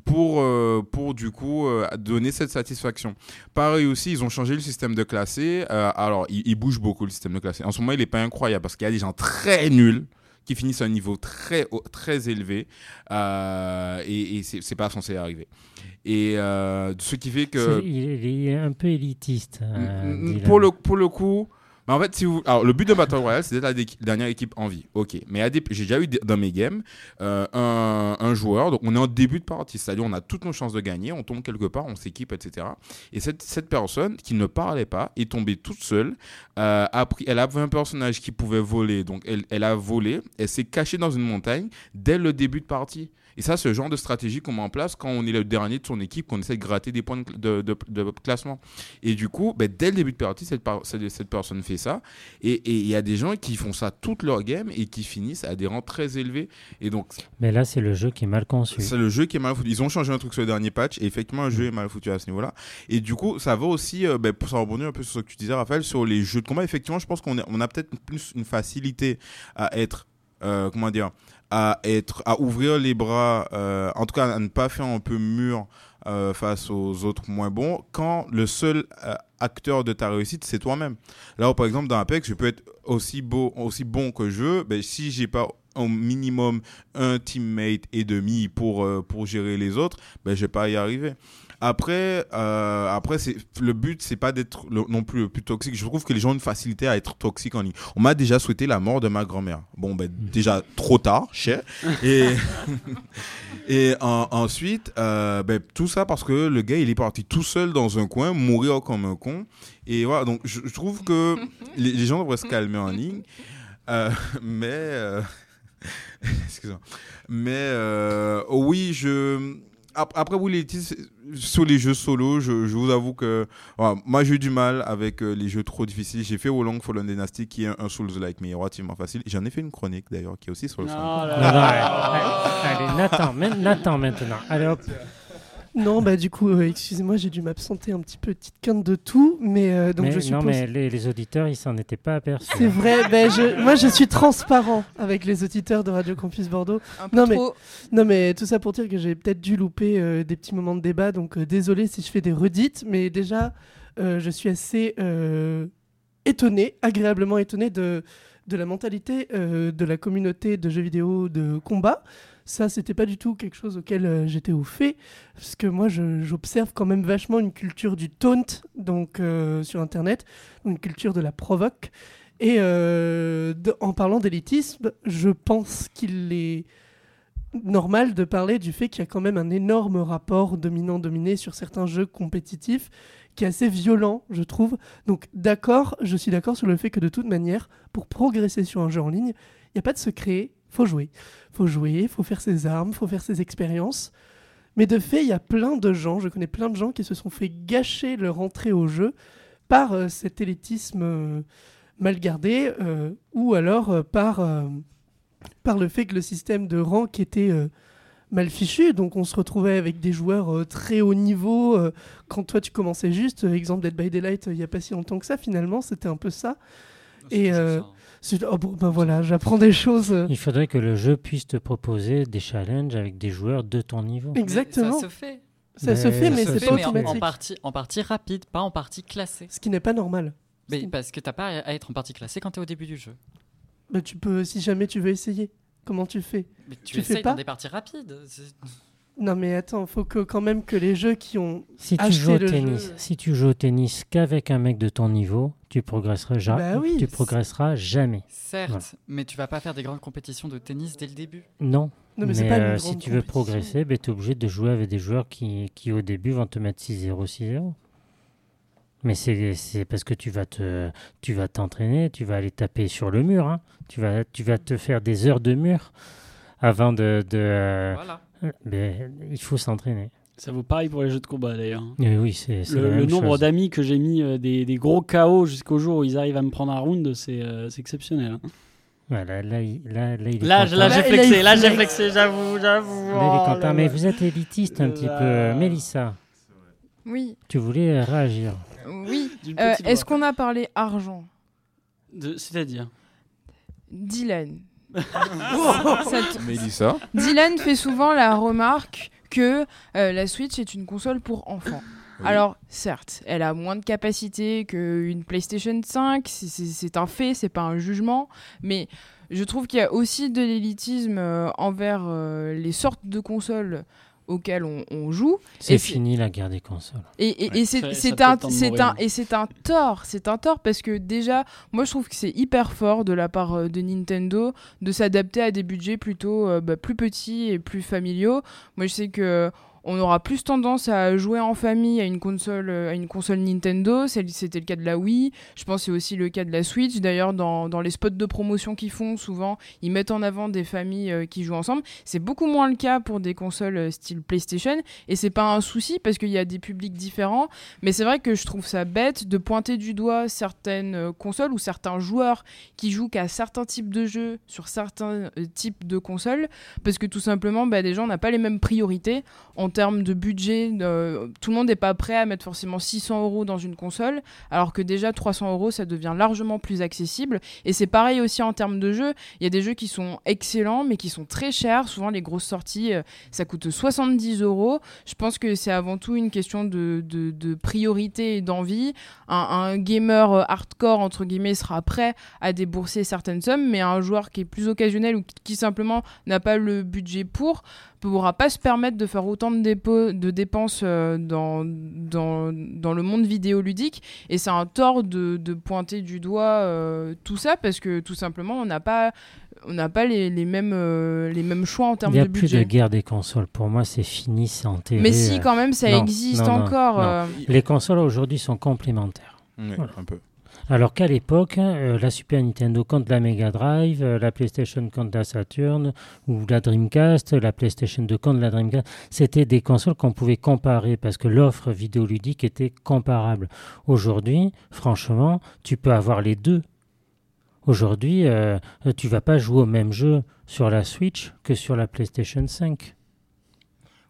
pour, euh, pour du coup donner cette satisfaction. Pareil aussi, ils ont changé le système de classé. Alors, il, il bouge beaucoup le système de classé. En ce moment, il n'est pas incroyable parce qu'il y a des gens très nuls qui finissent à un niveau très, très élevé et, et c'est pas censé arriver. Et euh, ce qui fait que... Il, il est un peu élitiste. euh, pour, le, pour le coup, mais en fait, si vous, alors, le but de Battle Royale, c'est d'être la dernière équipe en vie. Ok. Mais des- j'ai déjà eu dans mes games euh, un, un joueur, donc on est en début de partie, c'est-à-dire on a toutes nos chances de gagner, on tombe quelque part, on s'équipe, etc. Et cette, cette personne qui ne parlait pas est tombée toute seule. euh, a pris, elle avait un personnage qui pouvait voler, donc elle, elle a volé, elle s'est cachée dans une montagne dès le début de partie. Et ça, c'est le genre de stratégie qu'on met en place quand on est le dernier de son équipe, qu'on essaie de gratter des points de, de- de- de classement. Et du coup, ben, dès le début de partie, cette, par- cette, cette personne fait ça. Et il y a des gens qui font ça toute leur game et qui finissent à des rangs très élevés. Et donc, Mais là, c'est le jeu qui est mal conçu. c'est le jeu qui est mal foutu. Ils ont changé un truc sur le dernier patch et effectivement, le jeu est mal foutu à ce niveau-là. Et du coup, ça va aussi, euh, ben, pour ça rebondir un peu sur ce que tu disais, Raphaël, sur les jeux de combat. Effectivement, je pense qu'on on a peut-être plus une facilité à être, euh, comment dire, à être, à ouvrir les bras, euh, en tout cas à ne pas faire un peu mûr euh, face aux autres moins bons, quand le seul euh, acteur de ta réussite, c'est toi-même. Là, par exemple, dans Apex, je peux être aussi, beau, aussi bon que je veux, ben, si j'ai pas au minimum un teammate et demi pour, pour gérer les autres, ben, je vais pas y arriver. Après, euh, après c'est le but, c'est pas d'être non plus le plus toxique. Je trouve que les gens ont une facilité à être toxiques en ligne. On m'a déjà souhaité la mort de ma grand-mère. Bon, ben déjà trop tard, cher. Et et en- ensuite, euh, ben, tout ça parce que le gars, il est parti tout seul dans un coin, mourir comme un con. Et voilà, donc je, je trouve que les, les gens devraient se calmer en ligne. Euh, mais excusez-moi. Mais oui, je après vous les sur les jeux solo, je, je vous avoue que voilà, moi j'ai eu du mal avec euh, les jeux trop difficiles. J'ai fait Wolong Fallen Dynasty qui est un, un Souls-like mais relativement facile. J'en ai fait une chronique d'ailleurs qui est aussi sur le Oh là là. allez, Nathan maintenant. Allez hop. Non, bah du coup, euh, excusez-moi, j'ai dû m'absenter un petit peu, petite quinte de tout, mais euh, donc Mais je suppose. Non, mais les, les auditeurs, ils s'en étaient pas aperçus. C'est vrai, ben je, moi je suis transparent avec les auditeurs de Radio Campus Bordeaux. Un peu Non, mais- trop. Non mais tout ça pour dire que j'ai peut-être dû louper euh, des petits moments de débat, donc euh, désolé si je fais des redites, mais déjà euh, je suis assez euh, étonné, agréablement étonné de, de la mentalité euh, de la communauté de jeux vidéo de combat. Ça, c'était pas du tout quelque chose auquel euh, j'étais au fait, parce que moi, j'observe quand même vachement une culture du taunt, donc euh, sur Internet, une culture de la provoque. Et euh, en parlant d'élitisme, je pense qu'il est normal de parler du fait qu'il y a quand même un énorme rapport dominant-dominé sur certains jeux compétitifs qui est assez violent, je trouve. Donc d'accord, je suis d'accord sur le fait que de toute manière, pour progresser sur un jeu en ligne, il n'y a pas de secret, faut jouer. faut jouer, faut faire ses armes, faut faire ses expériences. Mais de fait, il y a plein de gens, je connais plein de gens qui se sont fait gâcher leur entrée au jeu par euh, cet élitisme euh, mal gardé euh, ou alors par, par le fait que le système de rank était mal fichu. Donc on se retrouvait avec des joueurs très haut niveau quand toi tu commençais juste. exemple Dead by Daylight, il n'y a pas si longtemps que ça finalement, c'était un peu ça. Et, Oh, bon, ben voilà, j'apprends des choses. Il faudrait que le jeu puisse te proposer des challenges avec des joueurs de ton niveau. Exactement. Ça se fait. Ça se Mais fait, mais c'est pas mais en, en automatique. partie, en partie rapide, pas en partie classée. Ce qui n'est pas normal. Mais parce que t'as pas à être en partie classée quand t'es au début du jeu. Bah, tu peux, si jamais tu veux essayer. Comment tu fais? Mais tu, Tu fais pas dans des parties rapides. Non, mais attends, faut que quand même que les jeux qui ont. Si tu joues au le tennis, jeu. si tu joues au tennis qu'avec un mec de ton niveau, tu progresseras, ja- Bah oui, tu progresseras jamais. Certes, Voilà. mais tu vas pas faire des grandes compétitions de tennis dès le début. Non. Non, mais, pas euh, si tu veux progresser, ben, tu es obligé de jouer avec des joueurs qui, qui au début vont te mettre 6-0, 6-0. Mais c'est c'est parce que tu vas te tu vas t'entraîner, tu vas aller taper sur le mur. hein. Tu, vas, tu vas te faire des heures de mur avant de... de euh, Voilà. ben, il faut s'entraîner. Ça vaut pareil pour les jeux de combat d'ailleurs. Et oui, c'est Le, le nombre d'amis que j'ai mis euh, des, des gros KO jusqu'au jour où ils arrivent à me prendre un round, c'est euh, exceptionnel. hein. Voilà, là, là, j'ai flexé, là j'ai flex. flexé, j'avoue, j'avoue. Oh Mais vous êtes élitiste un petit peu. Mélissa, Oui, tu voulais euh, réagir. oui. Euh, Est-ce qu'on a parlé argent? C'est-à-dire? Dylan. Ça te- Mélissa. Dylan fait souvent la remarque que euh, la Switch est une console pour enfants. Oui. Alors, certes, elle a moins de capacité qu'une PlayStation 5, c'est- c'est c'est un fait, c'est pas un jugement, mais je trouve qu'il y a aussi de l'élitisme euh, envers euh, les sortes de consoles auxquelles on, on joue. C'est fini la guerre des consoles. Et, et- Ouais, et ça- c'est un, et c'est un tort, c'est un tort parce que déjà, moi je trouve que c'est hyper fort de la part euh, de Nintendo de s'adapter à des budgets plutôt euh, bah, plus petits et plus familiaux. Moi je sais que on aura plus tendance à jouer en famille à une console, euh, à une console Nintendo. C'était le cas de la Wii. Je pense c'est aussi le cas de la Switch. D'ailleurs, dans, dans les spots de promotion qu'ils font, souvent, ils mettent en avant des familles euh, qui jouent ensemble. C'est beaucoup moins le cas pour des consoles euh, style PlayStation. Et c'est pas un souci parce qu'il y a des publics différents. Mais c'est vrai que je trouve ça bête de pointer du doigt certaines consoles ou certains joueurs qui jouent qu'à certains types de jeux sur certains types de consoles parce que tout simplement, bah, des gens n'ont pas les mêmes priorités en termes de budget. euh, tout le monde n'est pas prêt à mettre forcément 600 euros dans une console, alors que déjà 300 euros, ça devient largement plus accessible. Et c'est pareil aussi en termes de jeux. Il y a des jeux qui sont excellents, mais qui sont très chers. Souvent, les grosses sorties, euh, ça coûte 70 euros. Je pense que c'est avant tout une question de, priorité et d'envie. Un, gamer euh, hardcore, entre guillemets, sera prêt à débourser certaines sommes, mais un joueur qui est plus occasionnel ou qui simplement n'a pas le budget pour, pourra pas se permettre de faire autant de, dépôts, de dépenses euh, dans, dans, dans le monde vidéoludique. Et c'est un tort de, de pointer du doigt euh, tout ça parce que tout simplement, on n'a pas, on n'a pas les, les mêmes, euh, les mêmes choix en Il termes n'y a de plus budget. de guerre des consoles. Pour moi, c'est fini, c'est enterré. Mais si, quand même, ça non, existe non, non, encore. non. euh. Les consoles aujourd'hui sont complémentaires. Voilà. un peu. Alors qu'à l'époque, euh, la Super Nintendo contre la Mega Drive, euh, la PlayStation contre la Saturn, ou la Dreamcast, la PlayStation 2 contre la Dreamcast, c'était des consoles qu'on pouvait comparer parce que l'offre vidéoludique était comparable. Aujourd'hui, franchement, tu peux avoir les deux. Aujourd'hui, euh, tu vas pas jouer au même jeu sur la Switch que sur la PlayStation 5.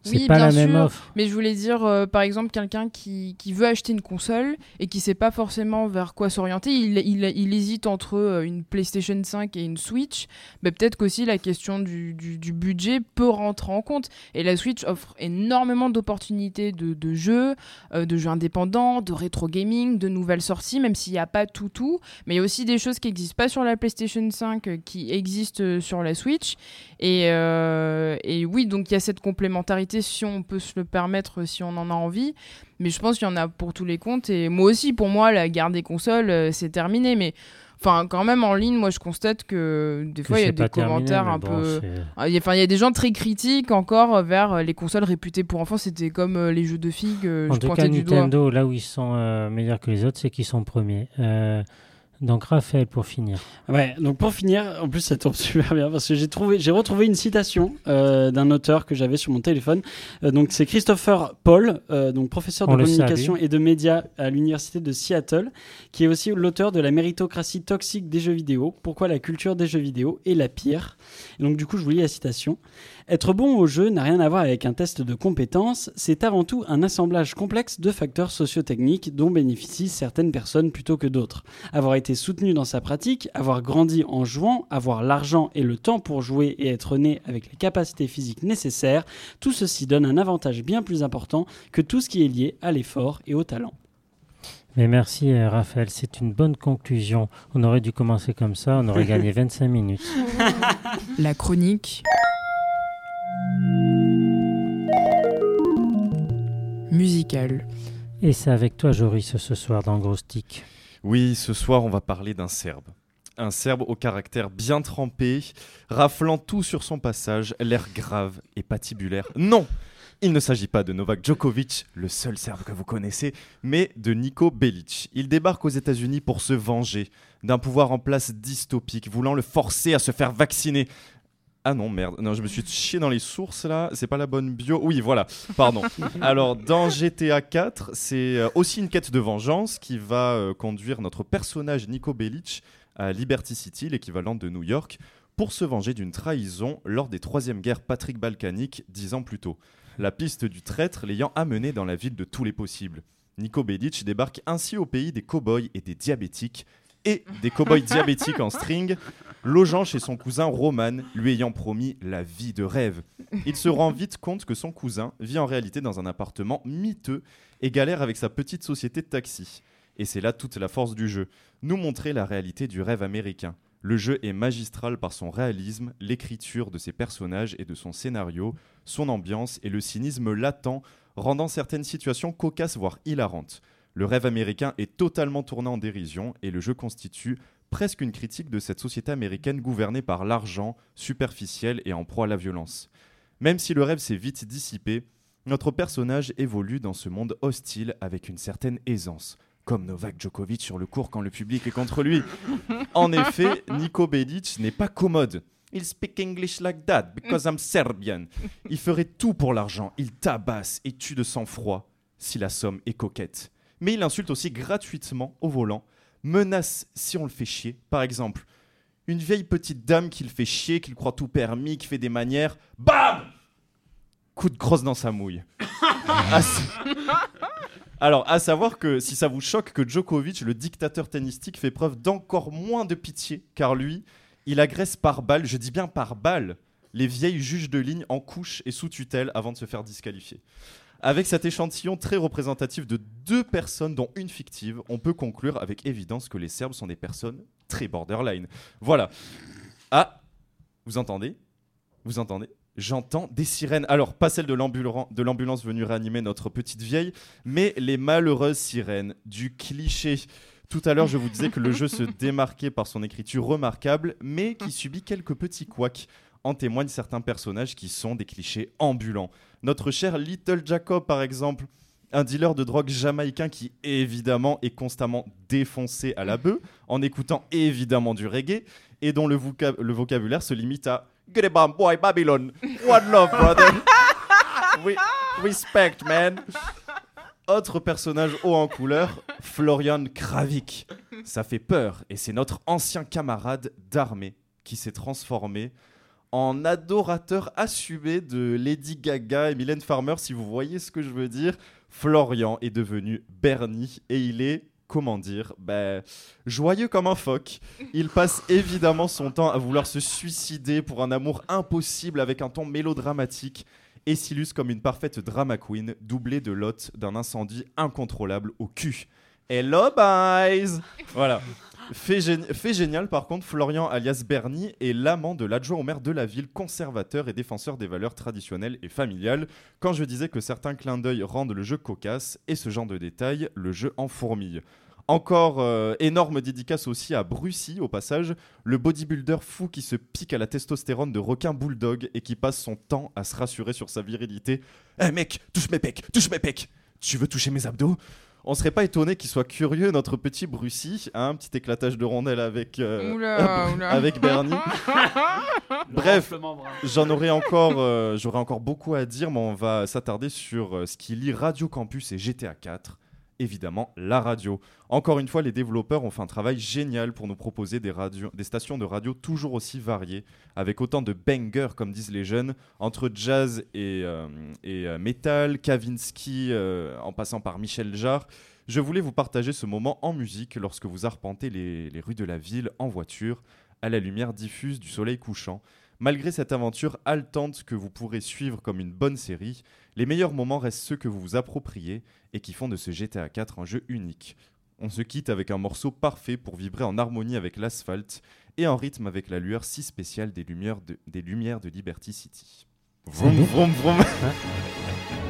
C'est Oui, pas bien la même sûr. offre. Mais je voulais dire, euh, par exemple, quelqu'un qui, qui veut acheter une console et qui sait pas forcément vers quoi s'orienter, il, il, il hésite entre euh, une PlayStation 5 et une Switch. Mais peut-être qu'aussi la question du, du, du budget peut rentrer en compte. Et la Switch offre énormément d'opportunités de, de jeux, euh, de jeux indépendants, de rétro gaming, de nouvelles sorties, même s'il n'y a pas tout tout. Mais il y a aussi des choses qui n'existent pas sur la PlayStation 5 euh, qui existent sur la Switch. Et, et oui, donc il y a cette complémentarité si on peut se le permettre, si on en a envie. Mais je pense qu'il y en a pour tous les comptes. Et moi aussi, pour moi, la guerre des consoles, euh, c'est terminé. Mais enfin, quand même, en ligne, moi, je constate que des Que fois, il y a des terminé, commentaires un bon, peu. Ah, il y a- Enfin, il y a des gens très critiques encore vers euh, les consoles réputées pour enfants. C'était comme euh, les jeux de que En je tout cas, du doigt. Nintendo, là où ils sont euh, meilleurs que les autres, c'est qu'ils sont premiers. Euh, donc, Raphaël, pour finir. Ouais, donc pour finir, en plus ça tombe super bien parce que j'ai trouvé, j'ai retrouvé une citation euh, d'un auteur que j'avais sur mon téléphone. Euh, donc c'est Christopher Paul, euh, donc professeur de communication et de médias à l'université de Seattle, qui est aussi l'auteur de la méritocratie toxique des jeux vidéo. Pourquoi la culture des jeux vidéo est la pire. Et donc du coup je vous lis la citation. Être bon au jeu n'a rien à voir avec un test de compétences, c'est avant tout un assemblage complexe de facteurs socio-techniques dont bénéficient certaines personnes plutôt que d'autres. Avoir été soutenu dans sa pratique, avoir grandi en jouant, avoir l'argent et le temps pour jouer et être né avec les capacités physiques nécessaires, tout ceci donne un avantage bien plus important que tout ce qui est lié à l'effort et au talent. Mais merci, euh, Raphaël. C'est une bonne conclusion. On aurait dû commencer comme ça. On aurait gagné 25 minutes. La chronique. Musicale. Et c'est avec toi, Joris, ce soir dans Gros Stick. Oui, ce soir, on va parler d'un Serbe. Un Serbe au caractère bien trempé, raflant tout sur son passage, l'air grave et patibulaire. Non il ne s'agit pas de Novak Djokovic, le seul Serbe que vous connaissez, mais de Niko Belic. Il débarque aux États-Unis pour se venger d'un pouvoir en place dystopique, voulant le forcer à se faire vacciner. Ah non, merde, non, je me suis chié dans les sources là, c'est pas la bonne bio. Oui, voilà, pardon. Alors, dans GTA 4, c'est euh, aussi une quête de vengeance qui va euh, conduire notre personnage Nico Bellic à Liberty City, l'équivalent de New York, pour se venger d'une trahison lors des troisièmes guerres Patrick balkaniques dix ans plus tôt. La piste du traître l'ayant amené dans la ville de tous les possibles. Nico Bellic débarque ainsi au pays des cow-boys et des diabétiques, et des cow-boys diabétiques en string, logeant chez son cousin Roman, lui ayant promis la vie de rêve. Il se rend vite compte que son cousin vit en réalité dans un appartement miteux et galère avec sa petite société de taxi. Et c'est là toute la force du jeu, nous montrer la réalité du rêve américain. Le jeu est magistral par son réalisme, l'écriture de ses personnages et de son scénario, son ambiance et le cynisme latent, rendant certaines situations cocasses voire hilarantes. Le rêve américain est totalement tourné en dérision et le jeu constitue presque une critique de cette société américaine gouvernée par l'argent, superficielle et en proie à la violence. Même si le rêve s'est vite dissipé, notre personnage évolue dans ce monde hostile avec une certaine aisance, comme Novak Djokovic sur le court quand le public est contre lui. En effet, Nico Belic n'est pas commode. Il speak English like that because I'm Serbian. Il ferait tout pour l'argent. Il tabasse et tue de sang-froid si la somme est coquette. Mais il insulte aussi gratuitement au volant, menace si on le fait chier. Par exemple, une vieille petite dame qui le fait chier, qui le croit tout permis, qui fait des manières. BAM Coup de crosse dans sa mouille. À sa- Alors, à savoir que si ça vous choque que Djokovic, le dictateur tennistique, fait preuve d'encore moins de pitié, car lui, il agresse par balle, je dis bien par balle, les vieilles juges de ligne en couche et sous tutelle avant de se faire disqualifier. Avec cet échantillon très représentatif de deux personnes, dont une fictive, on peut conclure avec évidence que les Serbes sont des personnes très borderline. Voilà. Ah, vous entendez? Vous entendez? J'entends des sirènes. Alors, pas celles de l'ambulan- de l'ambulance venue réanimer notre petite vieille, mais les malheureuses sirènes du cliché. Tout à l'heure, je vous disais que le jeu se démarquait par son écriture remarquable, mais qui subit quelques petits couacs. En témoignent certains personnages qui sont des clichés ambulants. Notre cher Little Jacob, par exemple, un dealer de drogue jamaïcain qui évidemment est constamment défoncé à la bœuf en écoutant évidemment du reggae et dont le, voca- le vocabulaire se limite à Get it, bam, boy, Babylon, one love, brother. We- respect, man. Autre personnage haut en couleur, Florian Kravik. Ça fait peur et c'est notre ancien camarade d'armée qui s'est transformé en adorateur assumé de Lady Gaga et Mylène Farmer, si vous voyez ce que je veux dire. Florian est devenu Bernie et il est, comment dire, ben, joyeux comme un phoque. Il passe évidemment son temps à vouloir se suicider pour un amour impossible avec un ton mélodramatique et s'illustre comme une parfaite drama queen doublée de l'hôte d'un incendie incontrôlable au cul. Hello, boys Voilà. Fait, gé- fait génial, par contre, Florian alias Bernie est l'amant de l'adjoint au maire de la ville, conservateur et défenseur des valeurs traditionnelles et familiales. Quand je disais que certains clins d'œil rendent le jeu cocasse, et ce genre de détails, le jeu en fourmille. Encore euh, énorme dédicace aussi à Brucey, au passage, le bodybuilder fou qui se pique à la testostérone de requin bulldog et qui passe son temps à se rassurer sur sa virilité. Eh mec, touche mes pecs, touche mes pecs Tu veux toucher mes abdos? On serait pas étonné qu'il soit curieux, notre petit Brucey, hein, un petit éclatage de rondelles avec, euh, Oula, oula. avec Bernie. Bref, J'en aurais encore, euh, j'aurais encore beaucoup à dire, mais on va s'attarder sur euh, ce qui lie Radio Campus et GTA 4. Évidemment, la radio. Encore une fois, les développeurs ont fait un travail génial pour nous proposer des, stations de radio toujours aussi variées, avec autant de bangers, comme disent les jeunes, entre jazz et, euh, euh, metal, Kavinsky, euh, en passant par Michel Jarre. Je voulais vous partager ce moment en musique lorsque vous arpentez les, les rues de la ville en voiture, à la lumière diffuse du soleil couchant. Malgré cette aventure haletante que vous pourrez suivre comme une bonne série, les meilleurs moments restent ceux que vous vous appropriez et qui font de ce GTA 4 un jeu unique. On se quitte avec un morceau parfait pour vibrer en harmonie avec l'asphalte et en rythme avec la lueur si spéciale des lumières de, des lumières de Liberty City. Vroom, vroom, vroom.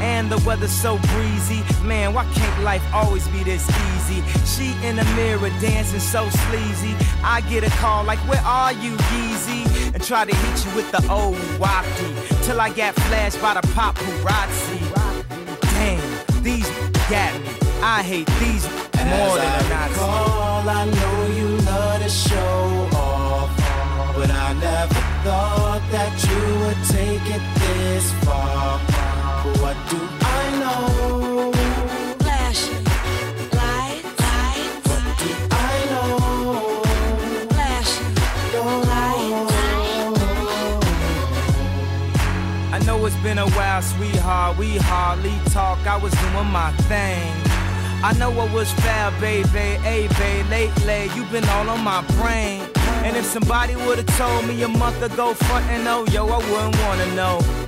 And the weather's so breezy. Man, why can't life always be this easy? She in the mirror dancing so sleazy. I get a call like, Where are you, Yeezy? And try to hit you with the old wacky. Till I got flashed by the paparazzi. Damn, these got me. I hate these more than a Nazi. Call, I know you love to show off, but I never thought that you would take it this far. But what do I know? Flashing lights, lights, What do I know? flashing I know it's been a while, sweetheart. We hardly talk. I was doing my thing. I know what was fair, baby. Hey, babe, lately you've been all on my brain. And if somebody would've told me a month ago, front and oh, yo, I wouldn't wanna know.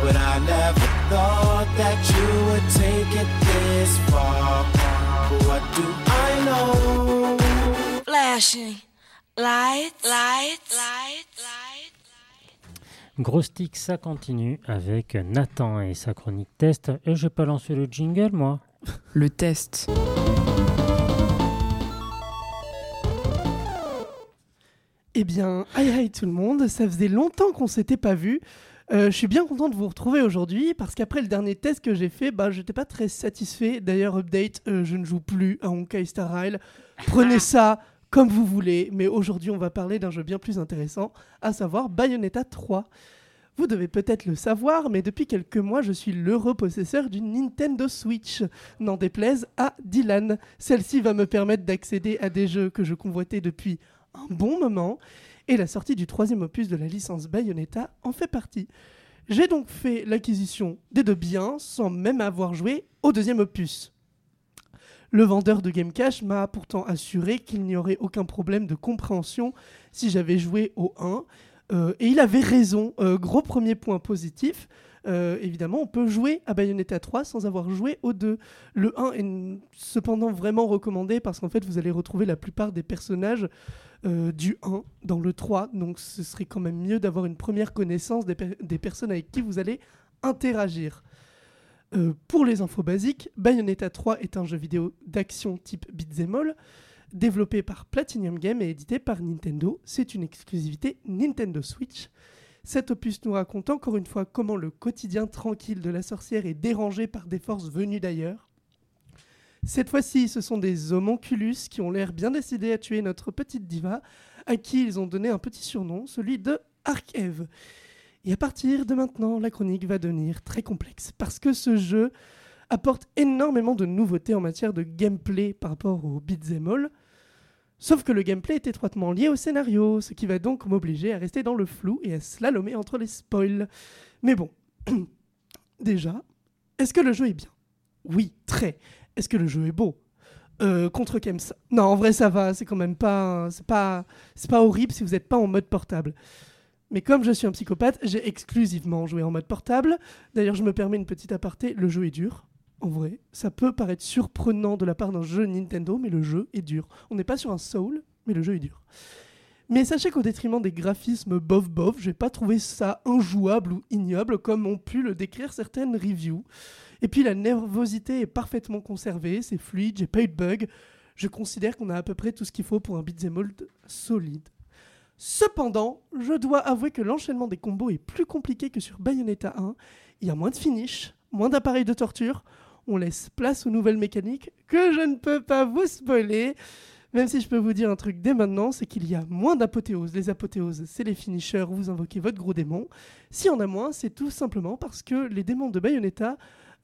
but I never thought that you would take it this far. What do I know? flashing lights, lights, lights, lights. Gros stick, ça continue avec Nathan et sa chronique test. Et je peux lancer le jingle, moi Le test. Eh bien, aïe aïe tout le monde, ça faisait longtemps qu'on s'était pas vu. Euh, je suis bien content de vous retrouver aujourd'hui parce qu'après le dernier test que j'ai fait, bah, j'étais pas très satisfait. D'ailleurs, update, euh, je ne joue plus à Honkai Star Rail. Prenez ça comme vous voulez, mais aujourd'hui on va parler d'un jeu bien plus intéressant, à savoir Bayonetta 3. Vous devez peut-être le savoir, mais depuis quelques mois, je suis l'heureux possesseur d'une Nintendo Switch. N'en déplaise à Dylan. Celle-ci va me permettre d'accéder à des jeux que je convoitais depuis un bon moment, et la sortie du troisième opus de la licence Bayonetta en fait partie. J'ai donc fait l'acquisition des deux biens sans même avoir joué au deuxième opus. Le vendeur de Game Cash m'a pourtant assuré qu'il n'y aurait aucun problème de compréhension si j'avais joué au 1. Euh, et il avait raison. Euh, gros premier point positif. Euh, évidemment, on peut jouer à Bayonetta 3 sans avoir joué au 2. Le 1 est cependant vraiment recommandé parce qu'en fait, vous allez retrouver la plupart des personnages euh, du 1 dans le 3. Donc, ce serait quand même mieux d'avoir une première connaissance des, per- des personnes avec qui vous allez interagir. Euh, pour les infos basiques, Bayonetta 3 est un jeu vidéo d'action type beat'em all, développé par Platinum Games et édité par Nintendo. C'est une exclusivité Nintendo Switch. Cet opus nous raconte encore une fois comment le quotidien tranquille de la sorcière est dérangé par des forces venues d'ailleurs. Cette fois-ci, ce sont des homonculus qui ont l'air bien décidés à tuer notre petite diva, à qui ils ont donné un petit surnom, celui de Arc-Eve. Et à partir de maintenant, la chronique va devenir très complexe, parce que ce jeu apporte énormément de nouveautés en matière de gameplay par rapport au beat'em all. Sauf que le gameplay est étroitement lié au scénario, ce qui va donc m'obliger à rester dans le flou et à slalomer entre les spoils. Mais bon, déjà, est-ce que le jeu est bien? Oui, très. Est-ce que le jeu est beau? Euh, Contre Kems Non, en vrai, ça va. C'est quand même pas, c'est pas, c'est pas horrible si vous n'êtes pas en mode portable. Mais comme je suis un psychopathe, j'ai exclusivement joué en mode portable. D'ailleurs, je me permets une petite aparté. Le jeu est dur. En vrai, ça peut paraître surprenant de la part d'un jeu Nintendo, mais le jeu est dur. On n'est pas sur un Soul, mais le jeu est dur. Mais sachez qu'au détriment des graphismes bof-bof, j'ai pas trouvé ça injouable ou ignoble comme ont pu le décrire certaines reviews. Et puis la nervosité est parfaitement conservée, c'est fluide, j'ai pas eu de bug. Je considère qu'on a à peu près tout ce qu'il faut pour un beat'em solide. Cependant, je dois avouer que l'enchaînement des combos est plus compliqué que sur Bayonetta 1. Il y a moins de finish, moins d'appareils de torture. On laisse place aux nouvelles mécaniques que je ne peux pas vous spoiler. Même si je peux vous dire un truc dès maintenant, c'est qu'il y a moins d'apothéoses. Les apothéoses, c'est les finishers où vous invoquez votre gros démon. S'il y en a moins, c'est tout simplement parce que les démons de Bayonetta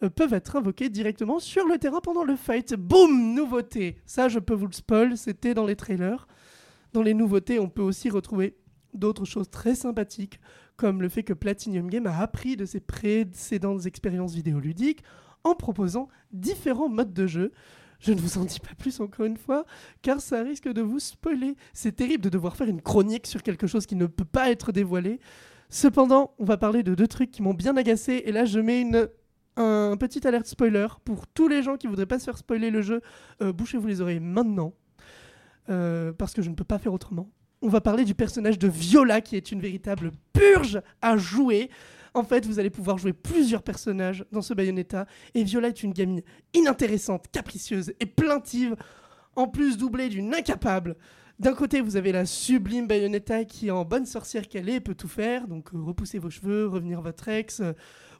peuvent être invoqués directement sur le terrain pendant le fight. Boum Nouveauté Ça, je peux vous le spoil, c'était dans les trailers. Dans les nouveautés, on peut aussi retrouver d'autres choses très sympathiques, comme le fait que Platinum Game a appris de ses précédentes expériences vidéoludiques en proposant différents modes de jeu. Je ne vous en dis pas plus encore une fois, car ça risque de vous spoiler. C'est terrible de devoir faire une chronique sur quelque chose qui ne peut pas être dévoilé. Cependant, on va parler de deux trucs qui m'ont bien agacé, et là je mets une, un petit alerte spoiler pour tous les gens qui voudraient pas se faire spoiler le jeu. euh, Bouchez-vous les oreilles maintenant, euh, parce que je ne peux pas faire autrement. On va parler du personnage de Viola, qui est une véritable purge à jouer. En fait, vous allez pouvoir jouer plusieurs personnages dans ce Bayonetta, et Viola est une gamine inintéressante, capricieuse et plaintive, en plus doublée d'une incapable. D'un côté, vous avez la sublime Bayonetta qui, en bonne sorcière qu'elle est, peut tout faire, donc euh, repousser vos cheveux, revenir votre ex,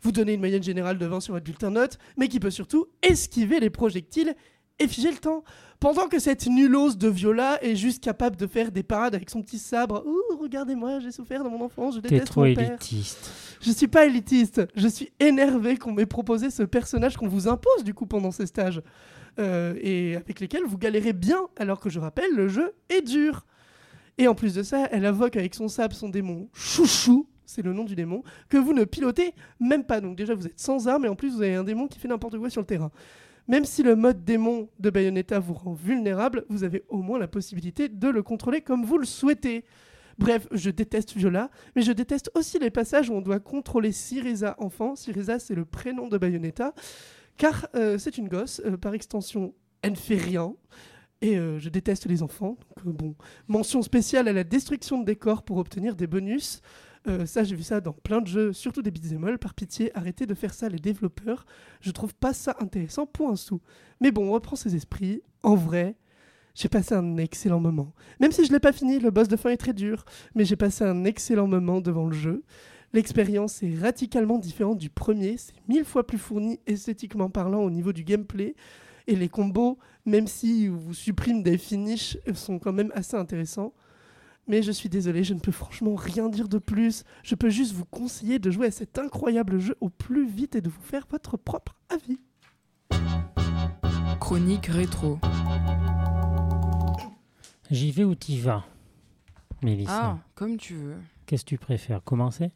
vous donner une moyenne générale de 20 sur votre bulletin note, mais qui peut surtout esquiver les projectiles et figer le temps. Pendant que cette nullose de Viola est juste capable de faire des parades avec son petit sabre. Ouh, regardez-moi, j'ai souffert dans mon enfance, je T'es déteste trop mon père. élitiste. Je suis pas élitiste. Je suis énervé qu'on m'ait proposé ce personnage qu'on vous impose du coup pendant ces stages. Euh, et avec lesquels vous galérez bien, alors que je rappelle, le jeu est dur. Et en plus de ça, elle invoque avec son sabre son démon chouchou, c'est le nom du démon, que vous ne pilotez même pas. Donc déjà, vous êtes sans arme et en plus, vous avez un démon qui fait n'importe quoi sur le terrain. Même si le mode démon de Bayonetta vous rend vulnérable, vous avez au moins la possibilité de le contrôler comme vous le souhaitez. Bref, je déteste Viola, mais je déteste aussi les passages où on doit contrôler Syriza enfant. Syriza, c'est le prénom de Bayonetta, car euh, c'est une gosse, euh, par extension, elle ne fait rien. Et euh, je déteste les enfants. Donc, bon, mention spéciale à la destruction de décors pour obtenir des bonus. Euh, ça, j'ai vu ça dans plein de jeux, surtout des beat'em. Par pitié, arrêtez de faire ça, les développeurs. Je trouve pas ça intéressant pour un sou. Mais bon, on reprend ses esprits. En vrai, j'ai passé un excellent moment. Même si je l'ai pas fini, le boss de fin est très dur, mais j'ai passé un excellent moment devant le jeu. L'expérience est radicalement différente du premier, c'est mille fois plus fourni esthétiquement parlant au niveau du gameplay. Et les combos, même si vous suppriment des finishes, sont quand même assez intéressants. Mais je suis désolé, je ne peux franchement rien dire de plus. Je peux juste vous conseiller de jouer à cet incroyable jeu au plus vite et de vous faire votre propre avis. Chronique rétro. J'y vais ou t'y vas Mélissa, Ah, comme tu veux. qu'est-ce que tu préfères Commencer?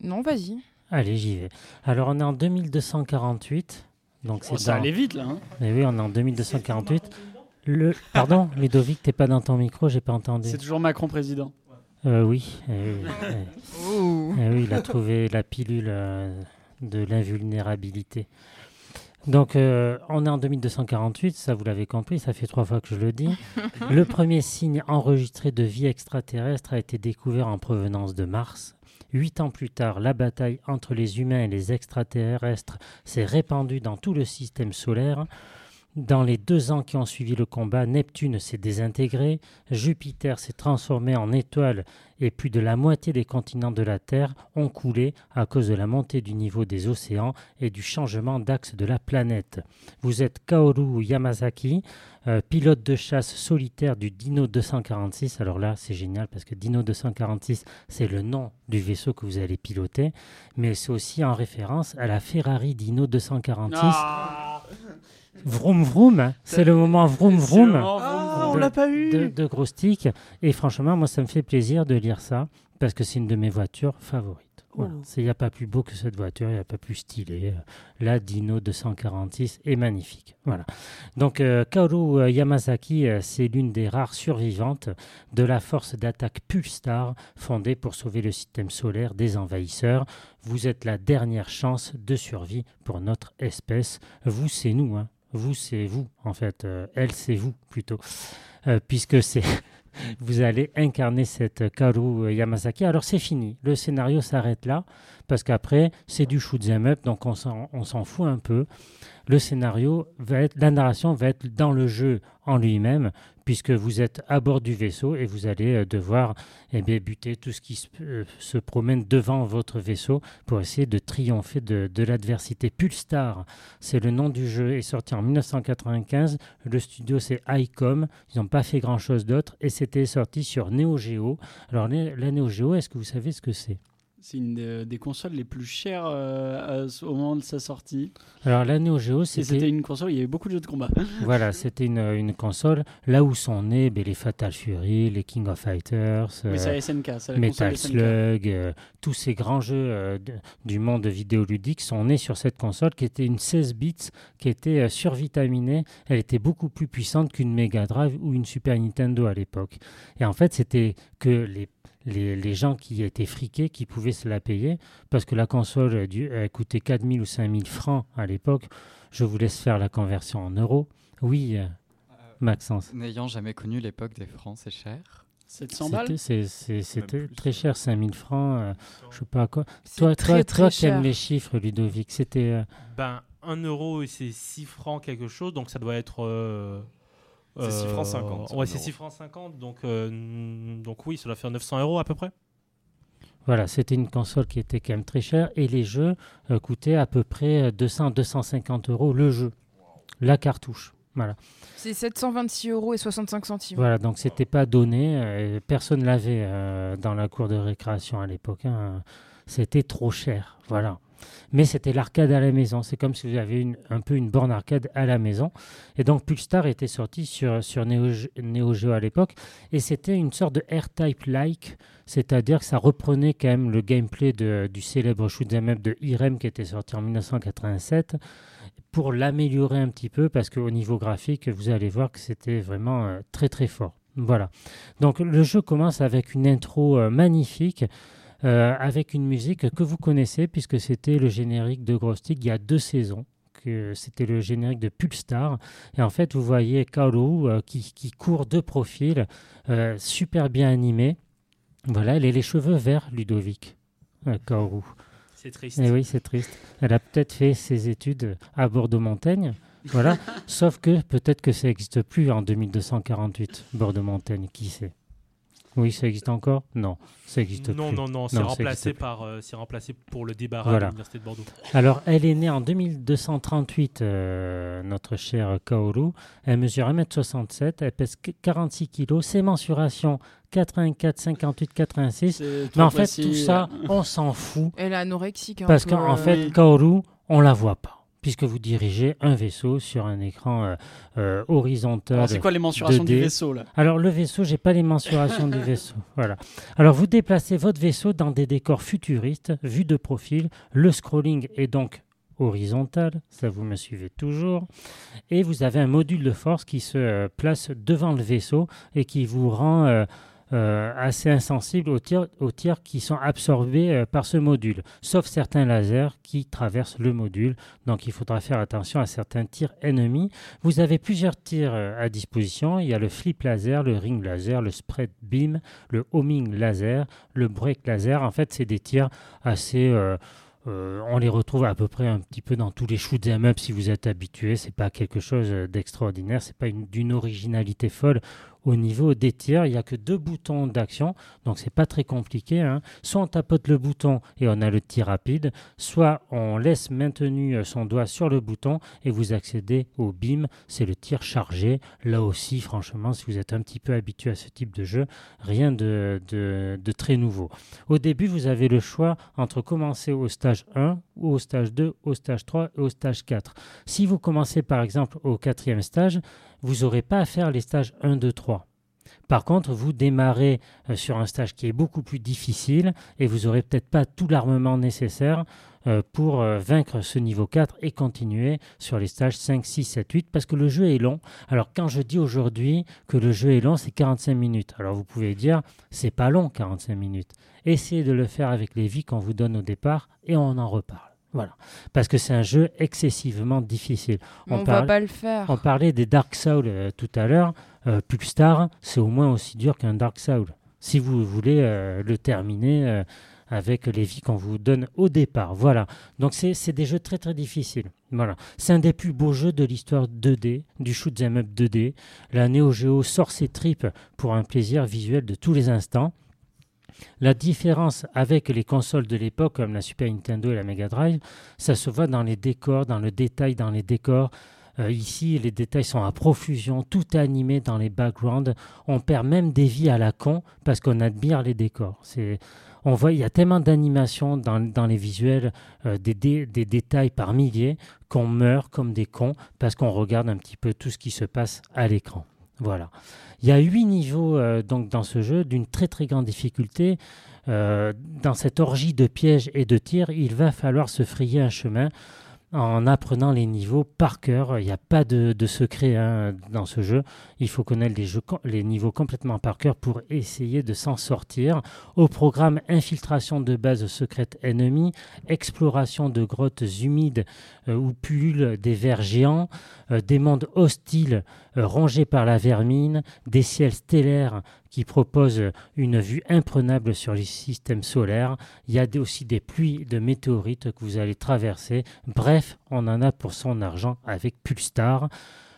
Non, vas-y. Allez, j'y vais. Alors, on est en 2248. Donc, c'est Oh, ça dans- allait vite là. hein. Eh oui, on est en 2248. Le... Pardon, Ludovic, t'es pas dans ton micro, j'ai pas entendu. C'est toujours Macron président. Euh, oui. Oh. Eh oui, il a trouvé la pilule euh, de l'invulnérabilité. Donc, euh, on est en 2248, ça vous l'avez compris, ça fait trois fois que je le dis. Le premier signe enregistré de vie extraterrestre a été découvert en provenance de Mars. Huit ans plus tard, la bataille entre les humains et les extraterrestres s'est répandue dans tout le système solaire. Dans les deux ans qui ont suivi le combat, Neptune s'est désintégré, Jupiter s'est transformé en étoile et plus de la moitié des continents de la Terre ont coulé à cause de la montée du niveau des océans et du changement d'axe de la planète. Vous êtes Kaoru Yamazaki, euh, pilote de chasse solitaire du Dino 246. Alors là, c'est génial parce que Dino 246, c'est le nom du vaisseau que vous allez piloter, mais c'est aussi en référence à la Ferrari Dino 246. Ah, Vroom vroom, c'est le moment vroom Ah, vroom, on l'a pas eu de, de gros sticks. Et franchement, moi, ça me fait plaisir de lire ça parce que c'est une de mes voitures favorites. Voilà. Oh. Il n'y a pas plus beau que cette voiture, il n'y a pas plus stylé. La Dino 246 est magnifique. Voilà. Donc, euh, Kaoru Yamazaki, euh, c'est l'une des rares survivantes de la force d'attaque Pulstar, fondée pour sauver le système solaire des envahisseurs. Vous êtes la dernière chance de survie pour notre espèce. Vous, c'est nous. Hein. Vous, c'est vous, en fait. Euh, elle, c'est vous, plutôt. Euh, puisque c'est vous allez incarner cette Kaoru Yamazaki. Alors c'est fini, le scénario s'arrête là, parce qu'après c'est du shoot 'em up, donc on s'en fout un peu. Le scénario va être, la narration va être dans le jeu en lui-même, puisque vous êtes à bord du vaisseau et vous allez euh, devoir eh buter tout ce qui se, euh, se promène devant votre vaisseau pour essayer de triompher de, l'adversité. Pulstar, c'est le nom du jeu, est sorti en 1995. Le studio c'est ICOM, ils n'ont pas fait grand-chose d'autre et c'était sorti sur Neo Geo. Alors la Neo Geo, est-ce que vous savez ce que c'est? C'est une des, des consoles les plus chères euh, à au moment de sa sortie. Alors la Neo Geo, C'était une console il y avait beaucoup de jeux de combat. voilà, c'était une, une console là où sont nés ben, les Fatal Fury, les King of Fighters, Mais euh, la SNK, la Metal. Slug, euh, tous ces grands jeux euh, de- du monde vidéoludique sont nés sur cette console qui était une 16 bits, qui était euh, survitaminée. Elle était beaucoup plus puissante qu'une Mega Drive ou une Super Nintendo à l'époque. Et en fait, c'était que les, les, les gens qui étaient friqués qui pouvaient se la payer parce que la console euh, du- elle coûtait 4000 ou 5000 francs à l'époque. Je vous laisse faire la conversion en euros. Oui, euh, Maxence. N'ayant jamais connu l'époque des francs, c'est cher? 700 balles C'était- c'est- c'est- C'était plus. très cher, 5000 francs. euh, je sais pas quoi. C'est Toi, très, toi, très toi aimes les chiffres, Ludovic, c'était. euh, Ben, 1 euro, et c'est 6 francs quelque chose, donc ça doit être. Euh, C'est 6 francs euh, 50, Ouais, un c'est euro. 6 francs 50, donc, euh, donc oui, doit faire 900 euros à peu près. voilà, c'était une console qui était quand même très chère et les jeux euh, coûtaient à peu près 200-250 euros le jeu, la cartouche. Voilà. C'est 726 euros et 65 centimes. Voilà, donc c'était pas donné. euh, personne l'avait euh, dans la cour de récréation à l'époque. hein. C'était trop cher. Voilà. Mais c'était l'arcade à la maison. C'est comme si vous avez une, un peu une borne arcade à la maison. Et donc Pulstar était sorti sur, sur Neo, Neo Geo à l'époque. Et c'était une sorte de R-Type-like. C'est-à-dire que ça reprenait quand même le gameplay de- du célèbre shoot'em up de Irem qui était sorti en 1987 pour l'améliorer un petit peu parce qu'au niveau graphique, vous allez voir que c'était vraiment euh, très très fort. Voilà. Donc le jeu commence avec une intro euh, magnifique. Euh, avec une musique que vous connaissez puisque c'était le générique de Ghost Stick il y a deux saisons. que C'était le générique de Pulstar. Et en fait, vous voyez Kaoru euh, qui, qui court de profil, euh, super bien animé. Voilà, elle a les cheveux verts, Ludovic. euh, Kaoru. C'est triste. Eh oui, c'est triste. Elle a peut-être fait ses études à Bordeaux-Montaigne. Voilà. Sauf que peut-être que ça n'existe plus en 2248, Bordeaux-Montaigne. Qui sait Oui, ça existe encore Non, ça n'existe plus. Non, non, non, c'est remplacé, existe par, euh, c'est remplacé pour le débarras Voilà. à l'Université de Bordeaux. Alors, elle est née en 2238, euh, notre chère Kaoru. Elle mesure 1m67, elle pèse que 46 kg. Ses mensurations 84, 58, 86. C'est Mais en fait, tout ça, on s'en fout. Elle est anorexique. un Parce peu, qu'en euh, fait. Kaoru, on la voit pas. Puisque vous dirigez un vaisseau sur un écran euh, euh, horizontal. Alors, c'est quoi les mensurations du 2D. vaisseau là? Alors le vaisseau, j'ai pas les mensurations du vaisseau. Voilà. Alors vous déplacez votre vaisseau dans des décors futuristes, vus de profil. Le scrolling est donc horizontal, ça vous me suivez toujours. Et vous avez un module de force qui se euh, place devant le vaisseau et qui vous rend euh, assez insensible aux tirs, qui sont absorbés euh, par ce module, sauf certains lasers qui traversent le module. Donc il faudra faire attention à certains tirs ennemis. Vous avez plusieurs tirs euh, à disposition. Il y a le flip laser, le ring laser, le spread beam, le homing laser, le break laser. En fait, c'est des tirs assez. on les retrouve à peu près un petit peu dans tous les shoots em up si vous êtes habitué. C'est pas quelque chose d'extraordinaire. C'est pas une- d'une originalité folle au niveau des tirs. Il n'y a que deux boutons d'action, donc c'est pas très compliqué. hein. Soit on tapote le bouton et on a le tir rapide, soit on laisse maintenu euh, son doigt sur le bouton et vous accédez au beam. C'est le tir chargé. Là aussi, franchement, si vous êtes un petit peu habitué à ce type de jeu, rien de, de- de très nouveau. Au début, vous avez le choix entre commencer au stage 1 ou au stage 2, au stage 3 et au stage 4. Si vous commencez par exemple au quatrième stage, vous n'aurez pas à faire les stages 1, 2, 3. Par contre, vous démarrez euh, sur un stage qui est beaucoup plus difficile et vous n'aurez peut-être pas tout l'armement nécessaire euh, pour euh, vaincre ce niveau 4 et continuer sur les stages 5, 6, 7, 8 parce que le jeu est long. Alors quand je dis aujourd'hui que le jeu est long, c'est 45 minutes. Alors vous pouvez dire, c'est pas long 45 minutes. Essayez de le faire avec les vies qu'on vous donne au départ et on en reparle. Voilà. Parce que c'est un jeu excessivement difficile. mais on, va parle- pas le faire. on parlait des Dark Souls euh, tout à l'heure. Euh, Pulstar, c'est au moins aussi dur qu'un Dark Soul. Si vous voulez euh, le terminer euh, avec les vies qu'on vous donne au départ. Voilà. Donc c'est c'est des jeux très très difficiles. Voilà. C'est un des plus beaux jeux de l'histoire 2D, du shoot 'em up 2D. La Neo Geo sort ses tripes pour un plaisir visuel de tous les instants. La différence avec les consoles de l'époque comme la Super Nintendo et la Mega Drive, ça se voit dans les décors, dans le détail dans les décors. Euh, ici, les détails sont à profusion, tout animé dans les backgrounds. On perd même des vies à la con parce qu'on admire les décors. On voit, il y a tellement d'animation dans, les visuels, euh, des détails par milliers, qu'on meurt comme des cons parce qu'on regarde un petit peu tout ce qui se passe à l'écran. Voilà. Il y a huit niveaux euh, donc dans ce jeu d'une très très grande difficulté. Euh, dans cette orgie de pièges et de tirs, il va falloir se frayer un chemin en apprenant les niveaux par cœur. Il n'y a pas de, secret hein, dans ce jeu. Il faut connaître les, niveaux complètement par cœur pour essayer de s'en sortir. Au programme infiltration de bases secrètes ennemies, exploration de grottes humides euh, où pullulent des vers géants, des mondes hostiles euh, rongés par la vermine, des ciels stellaires qui proposent une vue imprenable sur les systèmes solaires. Il y a aussi des pluies de météorites que vous allez traverser. Bref, on en a pour son argent avec Pulstar.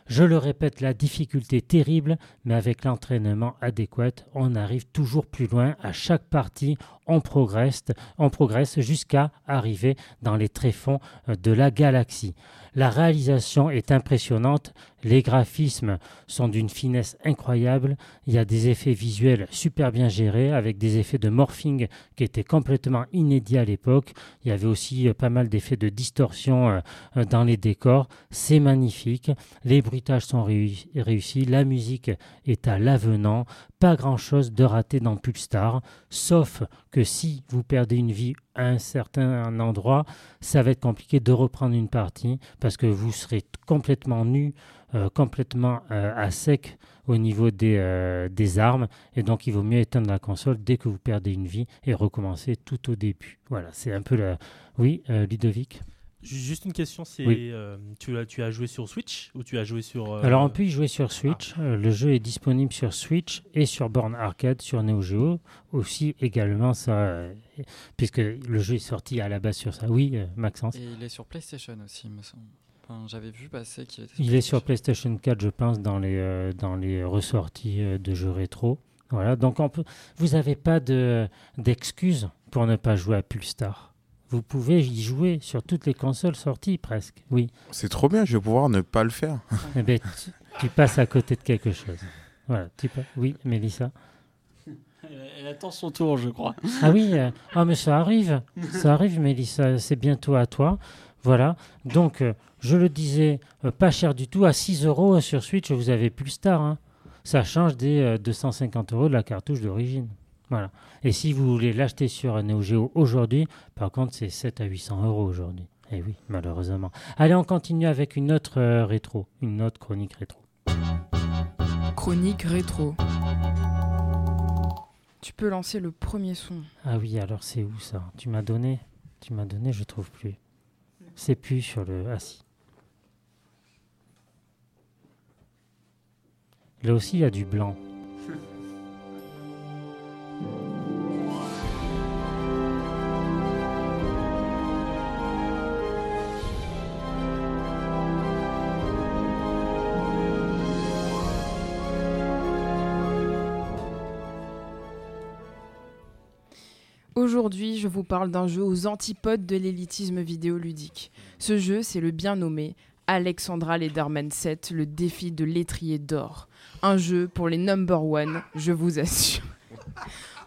Je le répète, la difficulté terrible, mais avec l'entraînement adéquat, on arrive toujours plus loin. À chaque partie, on progresse, on progresse jusqu'à arriver dans les tréfonds euh, de la galaxie. La réalisation est impressionnante, les graphismes sont d'une finesse incroyable, il y a des effets visuels super bien gérés avec des effets de morphing qui étaient complètement inédits à l'époque. Il y avait aussi euh, pas mal d'effets de distorsion euh, dans les décors. C'est magnifique. Les bruitages sont réu- réussis. La musique est à l'avenant. Pas grand chose de raté dans Pulstar. Sauf que si vous perdez une vie à un certain endroit, ça va être compliqué de reprendre une partie parce que vous serez complètement nu, euh, complètement euh, à sec au niveau des, euh, des armes. Et donc, il vaut mieux éteindre la console dès que vous perdez une vie et recommencer tout au début. Voilà, c'est un peu la. Oui, Ludovic? Juste une question, c'est Oui. euh, tu, as, tu as joué sur Switch ou tu as joué sur... euh, Alors on peut y jouer sur Switch. Euh, le jeu est disponible sur Switch et sur borne arcade sur Neo Geo aussi également ça, euh, puisque le jeu est sorti à la base sur ça. Oui, euh, Maxence. Et il est sur PlayStation aussi, il me semble. Enfin, J'avais vu passer qu'il était Il est sur PlayStation 4, je pense, dans les, euh, dans les ressorties euh, de jeux rétro. Voilà, donc on peut, vous n'avez pas de- d'excuses pour ne pas jouer à Pulstar? Vous pouvez y jouer sur toutes les consoles sorties presque, oui. C'est trop bien, je vais pouvoir ne pas le faire. Eh ben, tu, tu passes à côté de quelque chose. Voilà, tu peux- Oui, Mélissa. Elle, attend son tour, je crois. Ah oui, euh, ah mais ça arrive, ça arrive, Mélissa, c'est bientôt à toi. Voilà, donc euh, je le disais, euh, pas cher du tout, à 6 euros sur Switch, vous avez Pulstar. Hein. Ça change des euh, 250 euros de la cartouche d'origine. Voilà. Et si vous voulez l'acheter sur Neo Geo aujourd'hui, par contre, c'est 7 à 800 euros aujourd'hui. Eh oui, malheureusement. Allez, on continue avec une autre euh, rétro, une autre chronique rétro. Chronique rétro. Tu peux lancer le premier son. Ah oui, alors c'est où ça? Tu m'as donné Tu m'as donné, je trouve plus. C'est plus sur le. Ah si. Là aussi, il y a du blanc. Aujourd'hui, je vous parle d'un jeu aux antipodes de l'élitisme vidéoludique. Ce jeu, c'est le bien nommé Alexandra Lederman 7, le défi de l'étrier d'or. Un jeu pour les number one, je vous assure.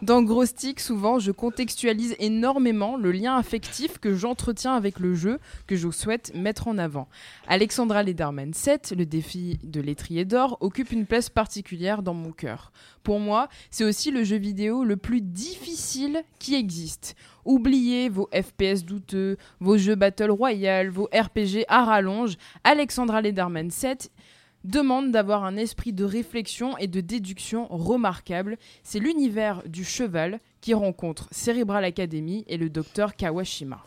Dans Gros Stick, souvent, je contextualise énormément le lien affectif que j'entretiens avec le jeu que je souhaite mettre en avant. Alexandra Lederman 7, le défi de l'étrier d'or, occupe une place particulière dans mon cœur. Pour moi, c'est aussi le jeu vidéo le plus difficile qui existe. Oubliez vos FPS douteux, vos jeux Battle Royale, vos RPG à rallonge. Alexandra Lederman 7 demande d'avoir un esprit de réflexion et de déduction remarquable. C'est l'univers du cheval qui rencontre Cerebral Academy et le docteur Kawashima.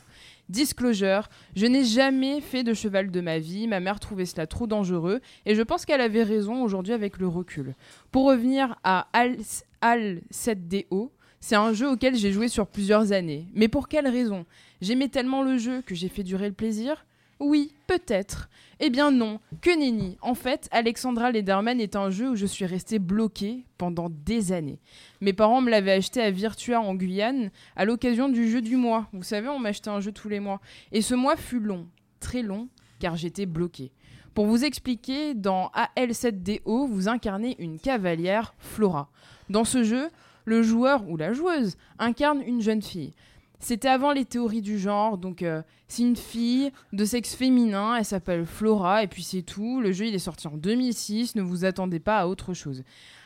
Disclosure, je n'ai jamais fait de cheval de ma vie, ma mère trouvait cela trop dangereux et je pense qu'elle avait raison aujourd'hui avec le recul. Pour revenir à Al, Al 7DO, c'est un jeu auquel j'ai joué sur plusieurs années. Mais pour quelle raison? J'aimais tellement le jeu que j'ai fait durer le plaisir Oui, peut-être. Eh bien non, que nenni. En fait, Alexandra Lederman est un jeu où je suis restée bloquée pendant des années. Mes parents me l'avaient acheté à Virtua en Guyane à l'occasion du jeu du mois. Vous savez, on m'achetait un jeu tous les mois. Et ce mois fut long, très long, car j'étais bloquée. Pour vous expliquer, dans AL7DO, vous incarnez une cavalière Flora. Dans ce jeu, le joueur ou la joueuse incarne une jeune fille. C'était avant les théories du genre, donc euh, c'est une fille de sexe féminin, elle s'appelle Flora, et puis c'est tout. Le jeu il est sorti en 2006, ne vous attendez pas à autre chose.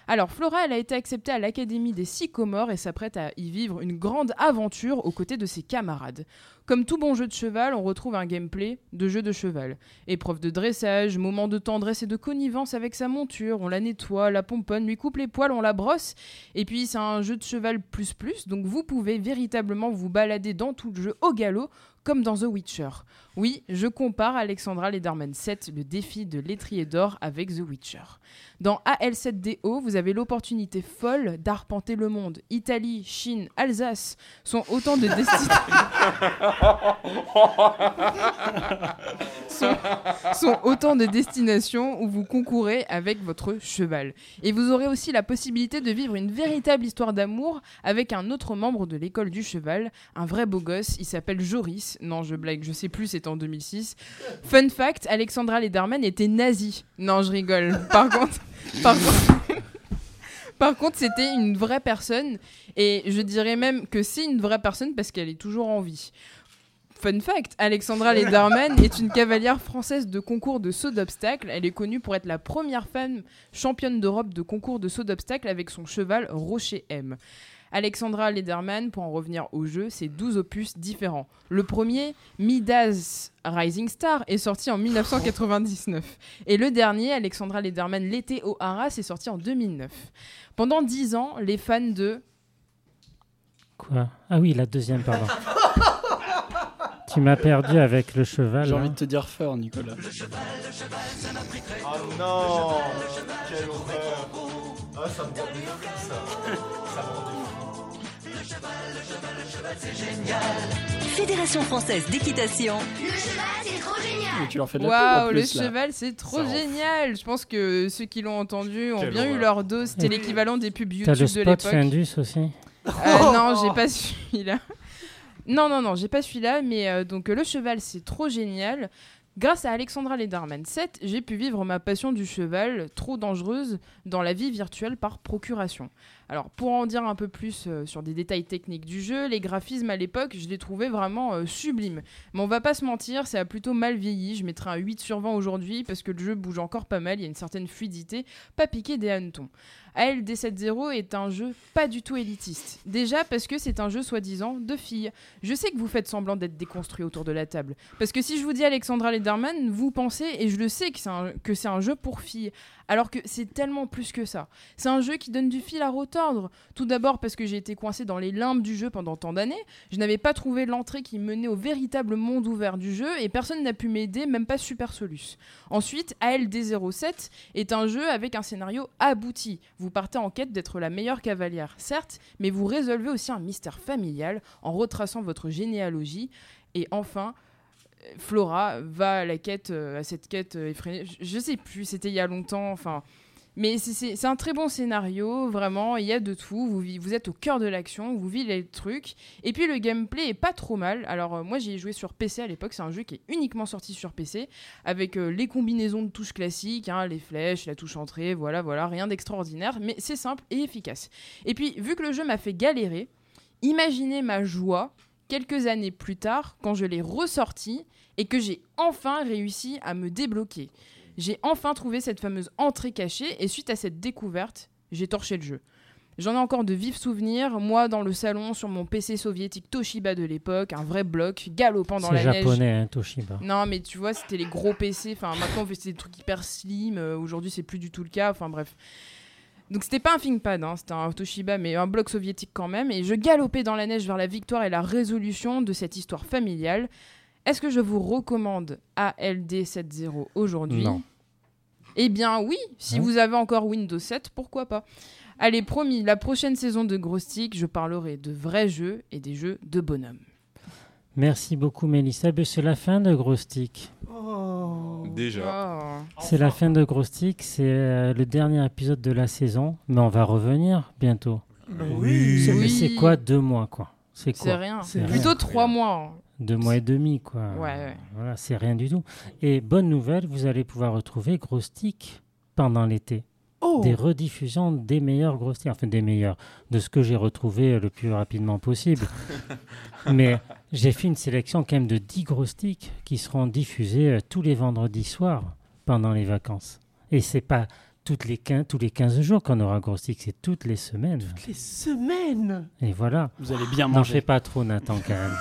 Alors Flora, elle a été acceptée à l'Académie des Sycomores et s'apprête à y vivre une grande aventure aux côtés de ses camarades. Comme tout bon jeu de cheval, on retrouve un gameplay de jeu de cheval. Épreuve de dressage, moment de tendresse et de connivence avec sa monture, on la nettoie, la pomponne, lui coupe les poils, on la brosse. Et puis c'est un jeu de cheval plus plus, donc vous pouvez véritablement vous balader dans tout le jeu au galop, comme dans The Witcher. Oui, je compare Alexandra Lederman 7, le défi de l'étrier d'or, avec The Witcher. Dans AL7DO, vous avez l'opportunité folle d'arpenter le monde. Italie, Chine, Alsace sont autant de destinations. où vous concourez avec votre cheval. Et vous aurez aussi la possibilité de vivre une véritable histoire d'amour avec un autre membre de l'école du cheval, un vrai beau gosse, il s'appelle Joris. Non, je blague, je sais plus, c'était en 2006. Fun fact, Alexandra Lederman était nazie. Non, je rigole. Par contre, par contre, par contre, c'était une vraie personne et je dirais même que c'est une vraie personne parce qu'elle est toujours en vie. Fun fact, Alexandra Lederman est une cavalière française de concours de saut d'obstacle. Elle est connue pour être la première femme championne d'Europe de concours de saut d'obstacle avec son cheval Rocher M. Alexandra Lederman, pour en revenir au jeu, c'est 12 opus différents. Le premier, Midas Rising Star, est sorti en 1999. Et le dernier, Alexandra Lederman, L'été au Haras, est sorti en 2009. Pendant 10 ans, les fans de... Quoi? Ah oui, la deuxième, pardon. Tu m'as perdu avec le cheval. J'ai là. envie de te dire fort, Nicolas. Oh non Quelle horreur Ah, ça me rend ça. Ça me rend des fous. Fédération française d'équitation. Mais tu leur fais de la Waouh, le là. cheval, c'est trop Ça génial. Je pense que ceux qui l'ont entendu ont Quelle bien eu leur dose. C'était l'équivalent des pubs T'as YouTube le de spot l'époque. Findus aussi Euh, non, j'ai pas celui-là. Non, non, non, j'ai pas celui-là, mais euh, donc euh, le cheval, c'est trop génial. Grâce à Alexandra Lederman 7, j'ai pu vivre ma passion du cheval, trop dangereuse, dans la vie virtuelle par procuration. Alors, pour en dire un peu plus euh, sur des détails techniques du jeu, les graphismes à l'époque, je les trouvais vraiment euh, sublimes. Mais on va pas se mentir, ça a plutôt mal vieilli. Je mettrais un 8 sur 20 aujourd'hui parce que le jeu bouge encore pas mal, il y a une certaine fluidité, pas piqué des hannetons. ALD 7.0 est un jeu pas du tout élitiste. Déjà parce que c'est un jeu soi-disant de filles. Je sais que vous faites semblant d'être déconstruit autour de la table. Parce que si je vous dis Alexandra Lederman, vous pensez, et je le sais que c'est un, que c'est un jeu pour filles. Alors que c'est tellement plus que ça. C'est un jeu qui donne du fil à retordre. Tout d'abord parce que j'ai été coincé dans les limbes du jeu pendant tant d'années. Je n'avais pas trouvé l'entrée qui menait au véritable monde ouvert du jeu et personne n'a pu m'aider, même pas Super Solus. Ensuite, ALD07 est un jeu avec un scénario abouti. Vous partez en quête d'être la meilleure cavalière, certes, mais vous résolvez aussi un mystère familial en retraçant votre généalogie. Et enfin, Flora va à la quête, euh, à cette quête euh, effrénée. Je, je sais plus, c'était il y a longtemps. Enfin, mais c'est- un très bon scénario, vraiment. Il y a de tout. Vous, vous êtes au cœur de l'action, vous vivez les trucs. Et puis le gameplay est pas trop mal. Alors euh, moi j'y ai joué sur PC à l'époque. C'est un jeu qui est uniquement sorti sur PC avec les combinaisons de touches classiques, hein, les flèches, la touche entrée, voilà, voilà, rien d'extraordinaire, mais c'est simple et efficace. Et puis vu que le jeu m'a fait galérer, imaginez ma joie quelques années plus tard quand je l'ai ressorti et que j'ai enfin réussi à me débloquer. J'ai enfin trouvé cette fameuse entrée cachée et suite à cette découverte, j'ai torché le jeu. J'en ai encore de vifs souvenirs, moi dans le salon sur mon PC soviétique Toshiba de l'époque, un vrai bloc, galopant dans C'est la neige. japonais, hein, Toshiba. Non, mais tu vois, c'était les gros PC. Enfin, maintenant, on fait des trucs hyper slim. euh, Aujourd'hui, c'est plus du tout le cas. Enfin, bref. Donc, c'était pas un ThinkPad, hein, c'était un Toshiba, mais un bloc soviétique quand même. Et je galopais dans la neige vers la victoire et la résolution de cette histoire familiale. Est-ce que je vous recommande ALD 7.0 aujourd'hui? Non. Eh bien, oui, si Hein vous avez encore Windows 7, pourquoi pas? Allez, promis, la prochaine saison de Gros Stick, je parlerai de vrais jeux et des jeux de bonhomme. Merci beaucoup, Mélissa. Ben, C'est la fin de Gros Stick. Oh. Déjà. Oh. C'est la fin de Gros Stick. C'est euh, le dernier épisode de la saison. Mais on va revenir bientôt. oui. C'est Oui. c'est quoi deux mois, quoi? C'est quoi? C'est rien. C'est Plutôt trois mois. Deux mois et demi, quoi. Ouais, ouais. Voilà, c'est rien du tout. Et bonne nouvelle, vous allez pouvoir retrouver Gros Stick pendant l'été. Oh. Des rediffusions des meilleurs Gros Stick. Enfin, des meilleurs. De ce que j'ai retrouvé le plus rapidement possible. Mais j'ai fait une sélection quand même de 10 Gros Sticks qui seront diffusés euh, tous les vendredis soirs pendant les vacances. Et c'est pas toutes les 15, tous les 15 jours qu'on aura Gros Stick, c'est toutes les semaines. Les semaines. Et voilà. Vous allez bien N'en manger. fais pas trop, Nathan, quand même.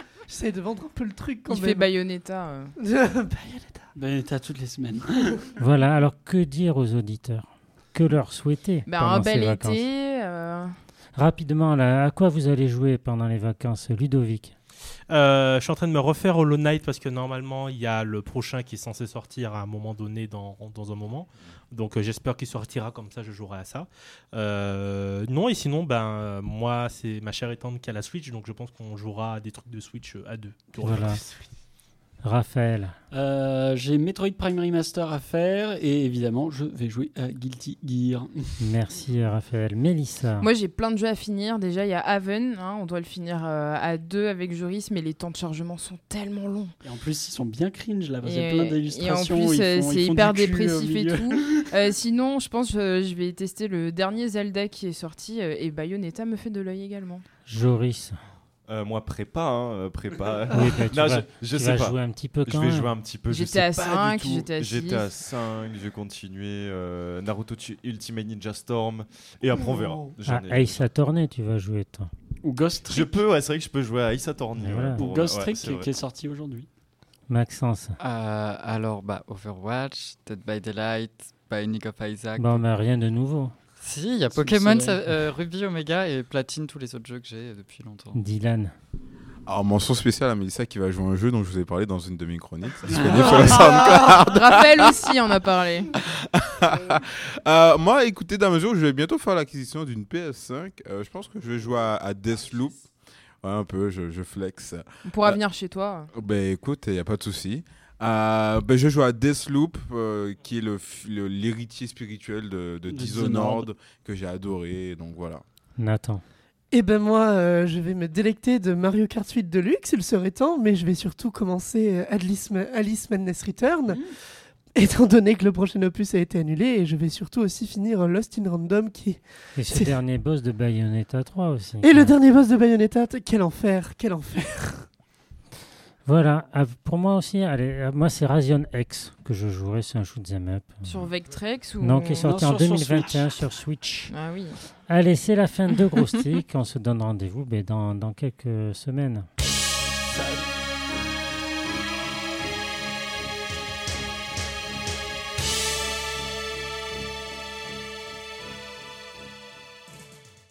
J'essaie de vendre un peu le truc quand Il même. fait Bayonetta. euh. Bayonetta. Ben, t'as toutes les semaines. Voilà, alors que dire aux auditeurs? Que leur souhaiter Ben, pendant un ces bel vacances? été. euh, Rapidement, là, à quoi vous allez jouer pendant les vacances, Ludovic? Euh, je suis en train de me refaire Hollow Knight parce que normalement il y a le prochain qui est censé sortir à un moment donné dans, dans un moment. Donc euh, j'espère qu'il sortira comme ça je jouerai à ça. Euh, non et sinon ben moi c'est ma chère étante qui a la Switch donc je pense qu'on jouera à des trucs de Switch euh, à deux. Voilà. Raphaël Euh, J'ai Metroid Prime Remaster à faire et évidemment, je vais jouer à Guilty Gear. Merci, Raphaël. Mélissa Moi, j'ai plein de jeux à finir. Déjà, il y a Haven. hein, on doit le finir euh, à deux avec Joris, mais les temps de chargement sont tellement longs. Et en plus, ils sont bien cringe là. parce qu'il y a Et, plein et en d'illustrations. plus, ils euh, font- c'est hyper dépressif et tout. Euh, sinon, je pense que je vais tester le dernier Zelda qui est sorti euh, et Bayonetta me fait de l'œil également. Joris Euh, moi, prépa, hein, euh, prépa. Oui, bah, tu Non, vas- je, je tu sais vas pas. jouer un petit peu Je quand vais même. jouer un petit peu. je J'étais à pas 5, du tout. j'étais à J'étais à 6. 5, je vais continuer. euh, Naruto Ultimate Ninja Storm. Et après, on verra. Oh. Ah, ai- Ace Attorney, tu vas jouer, toi. Ou Ghost Je Trick. peux, ouais, c'est vrai que je peux jouer à Ace Attorney. Ouais, voilà. Ou Ghost ouais, Trick qui, est sorti aujourd'hui. Maxence Euh, alors, bah, Overwatch, Dead by Daylight, Binding of Isaac. Bon, mais rien de nouveau. Si, il y a Pokémon, ça- euh, Ruby, Omega et Platine, tous les autres jeux que j'ai depuis longtemps. Dylan Alors, mention spéciale à Mélissa qui va jouer un jeu dont je vous ai parlé dans une de mes chroniques. Ah. disponible sur la SoundCloud. Raphaël aussi en a parlé. Euh, moi, écoutez, dans mesure où je vais bientôt faire l'acquisition d'une PS5, euh, je pense que je vais jouer à, à Deathloop. Ouais, un peu, je, je flex. On pourra Euh, venir chez toi. Ben écoute, il n'y a pas de souci. Euh, ben, je joue à Deathloop, euh, qui est le f- le- l'héritier spirituel de, de Dishonored, Dishonored. que j'ai adoré. Donc voilà. Nathan. Eh ben moi, euh, je vais me délecter de Mario Kart 8 Deluxe, il serait temps, mais je vais surtout commencer Alice, Alice Madness Return, étant donné que le prochain opus a été annulé, et je vais surtout aussi finir Lost in Random, qui Et ce dernier boss de Bayonetta 3 aussi. Et le dernier boss de Bayonetta, quel enfer, quel enfer. Voilà, pour moi aussi, allez, euh, moi c'est Razion X que je jouerai, c'est un shoot'em up. Sur Vectrex ou Non, qui est sorti Non, en sur- sur 2021 sur Switch. Ah oui. Allez, c'est la fin de Gros Stick. On se donne rendez-vous ben, dans, dans quelques semaines.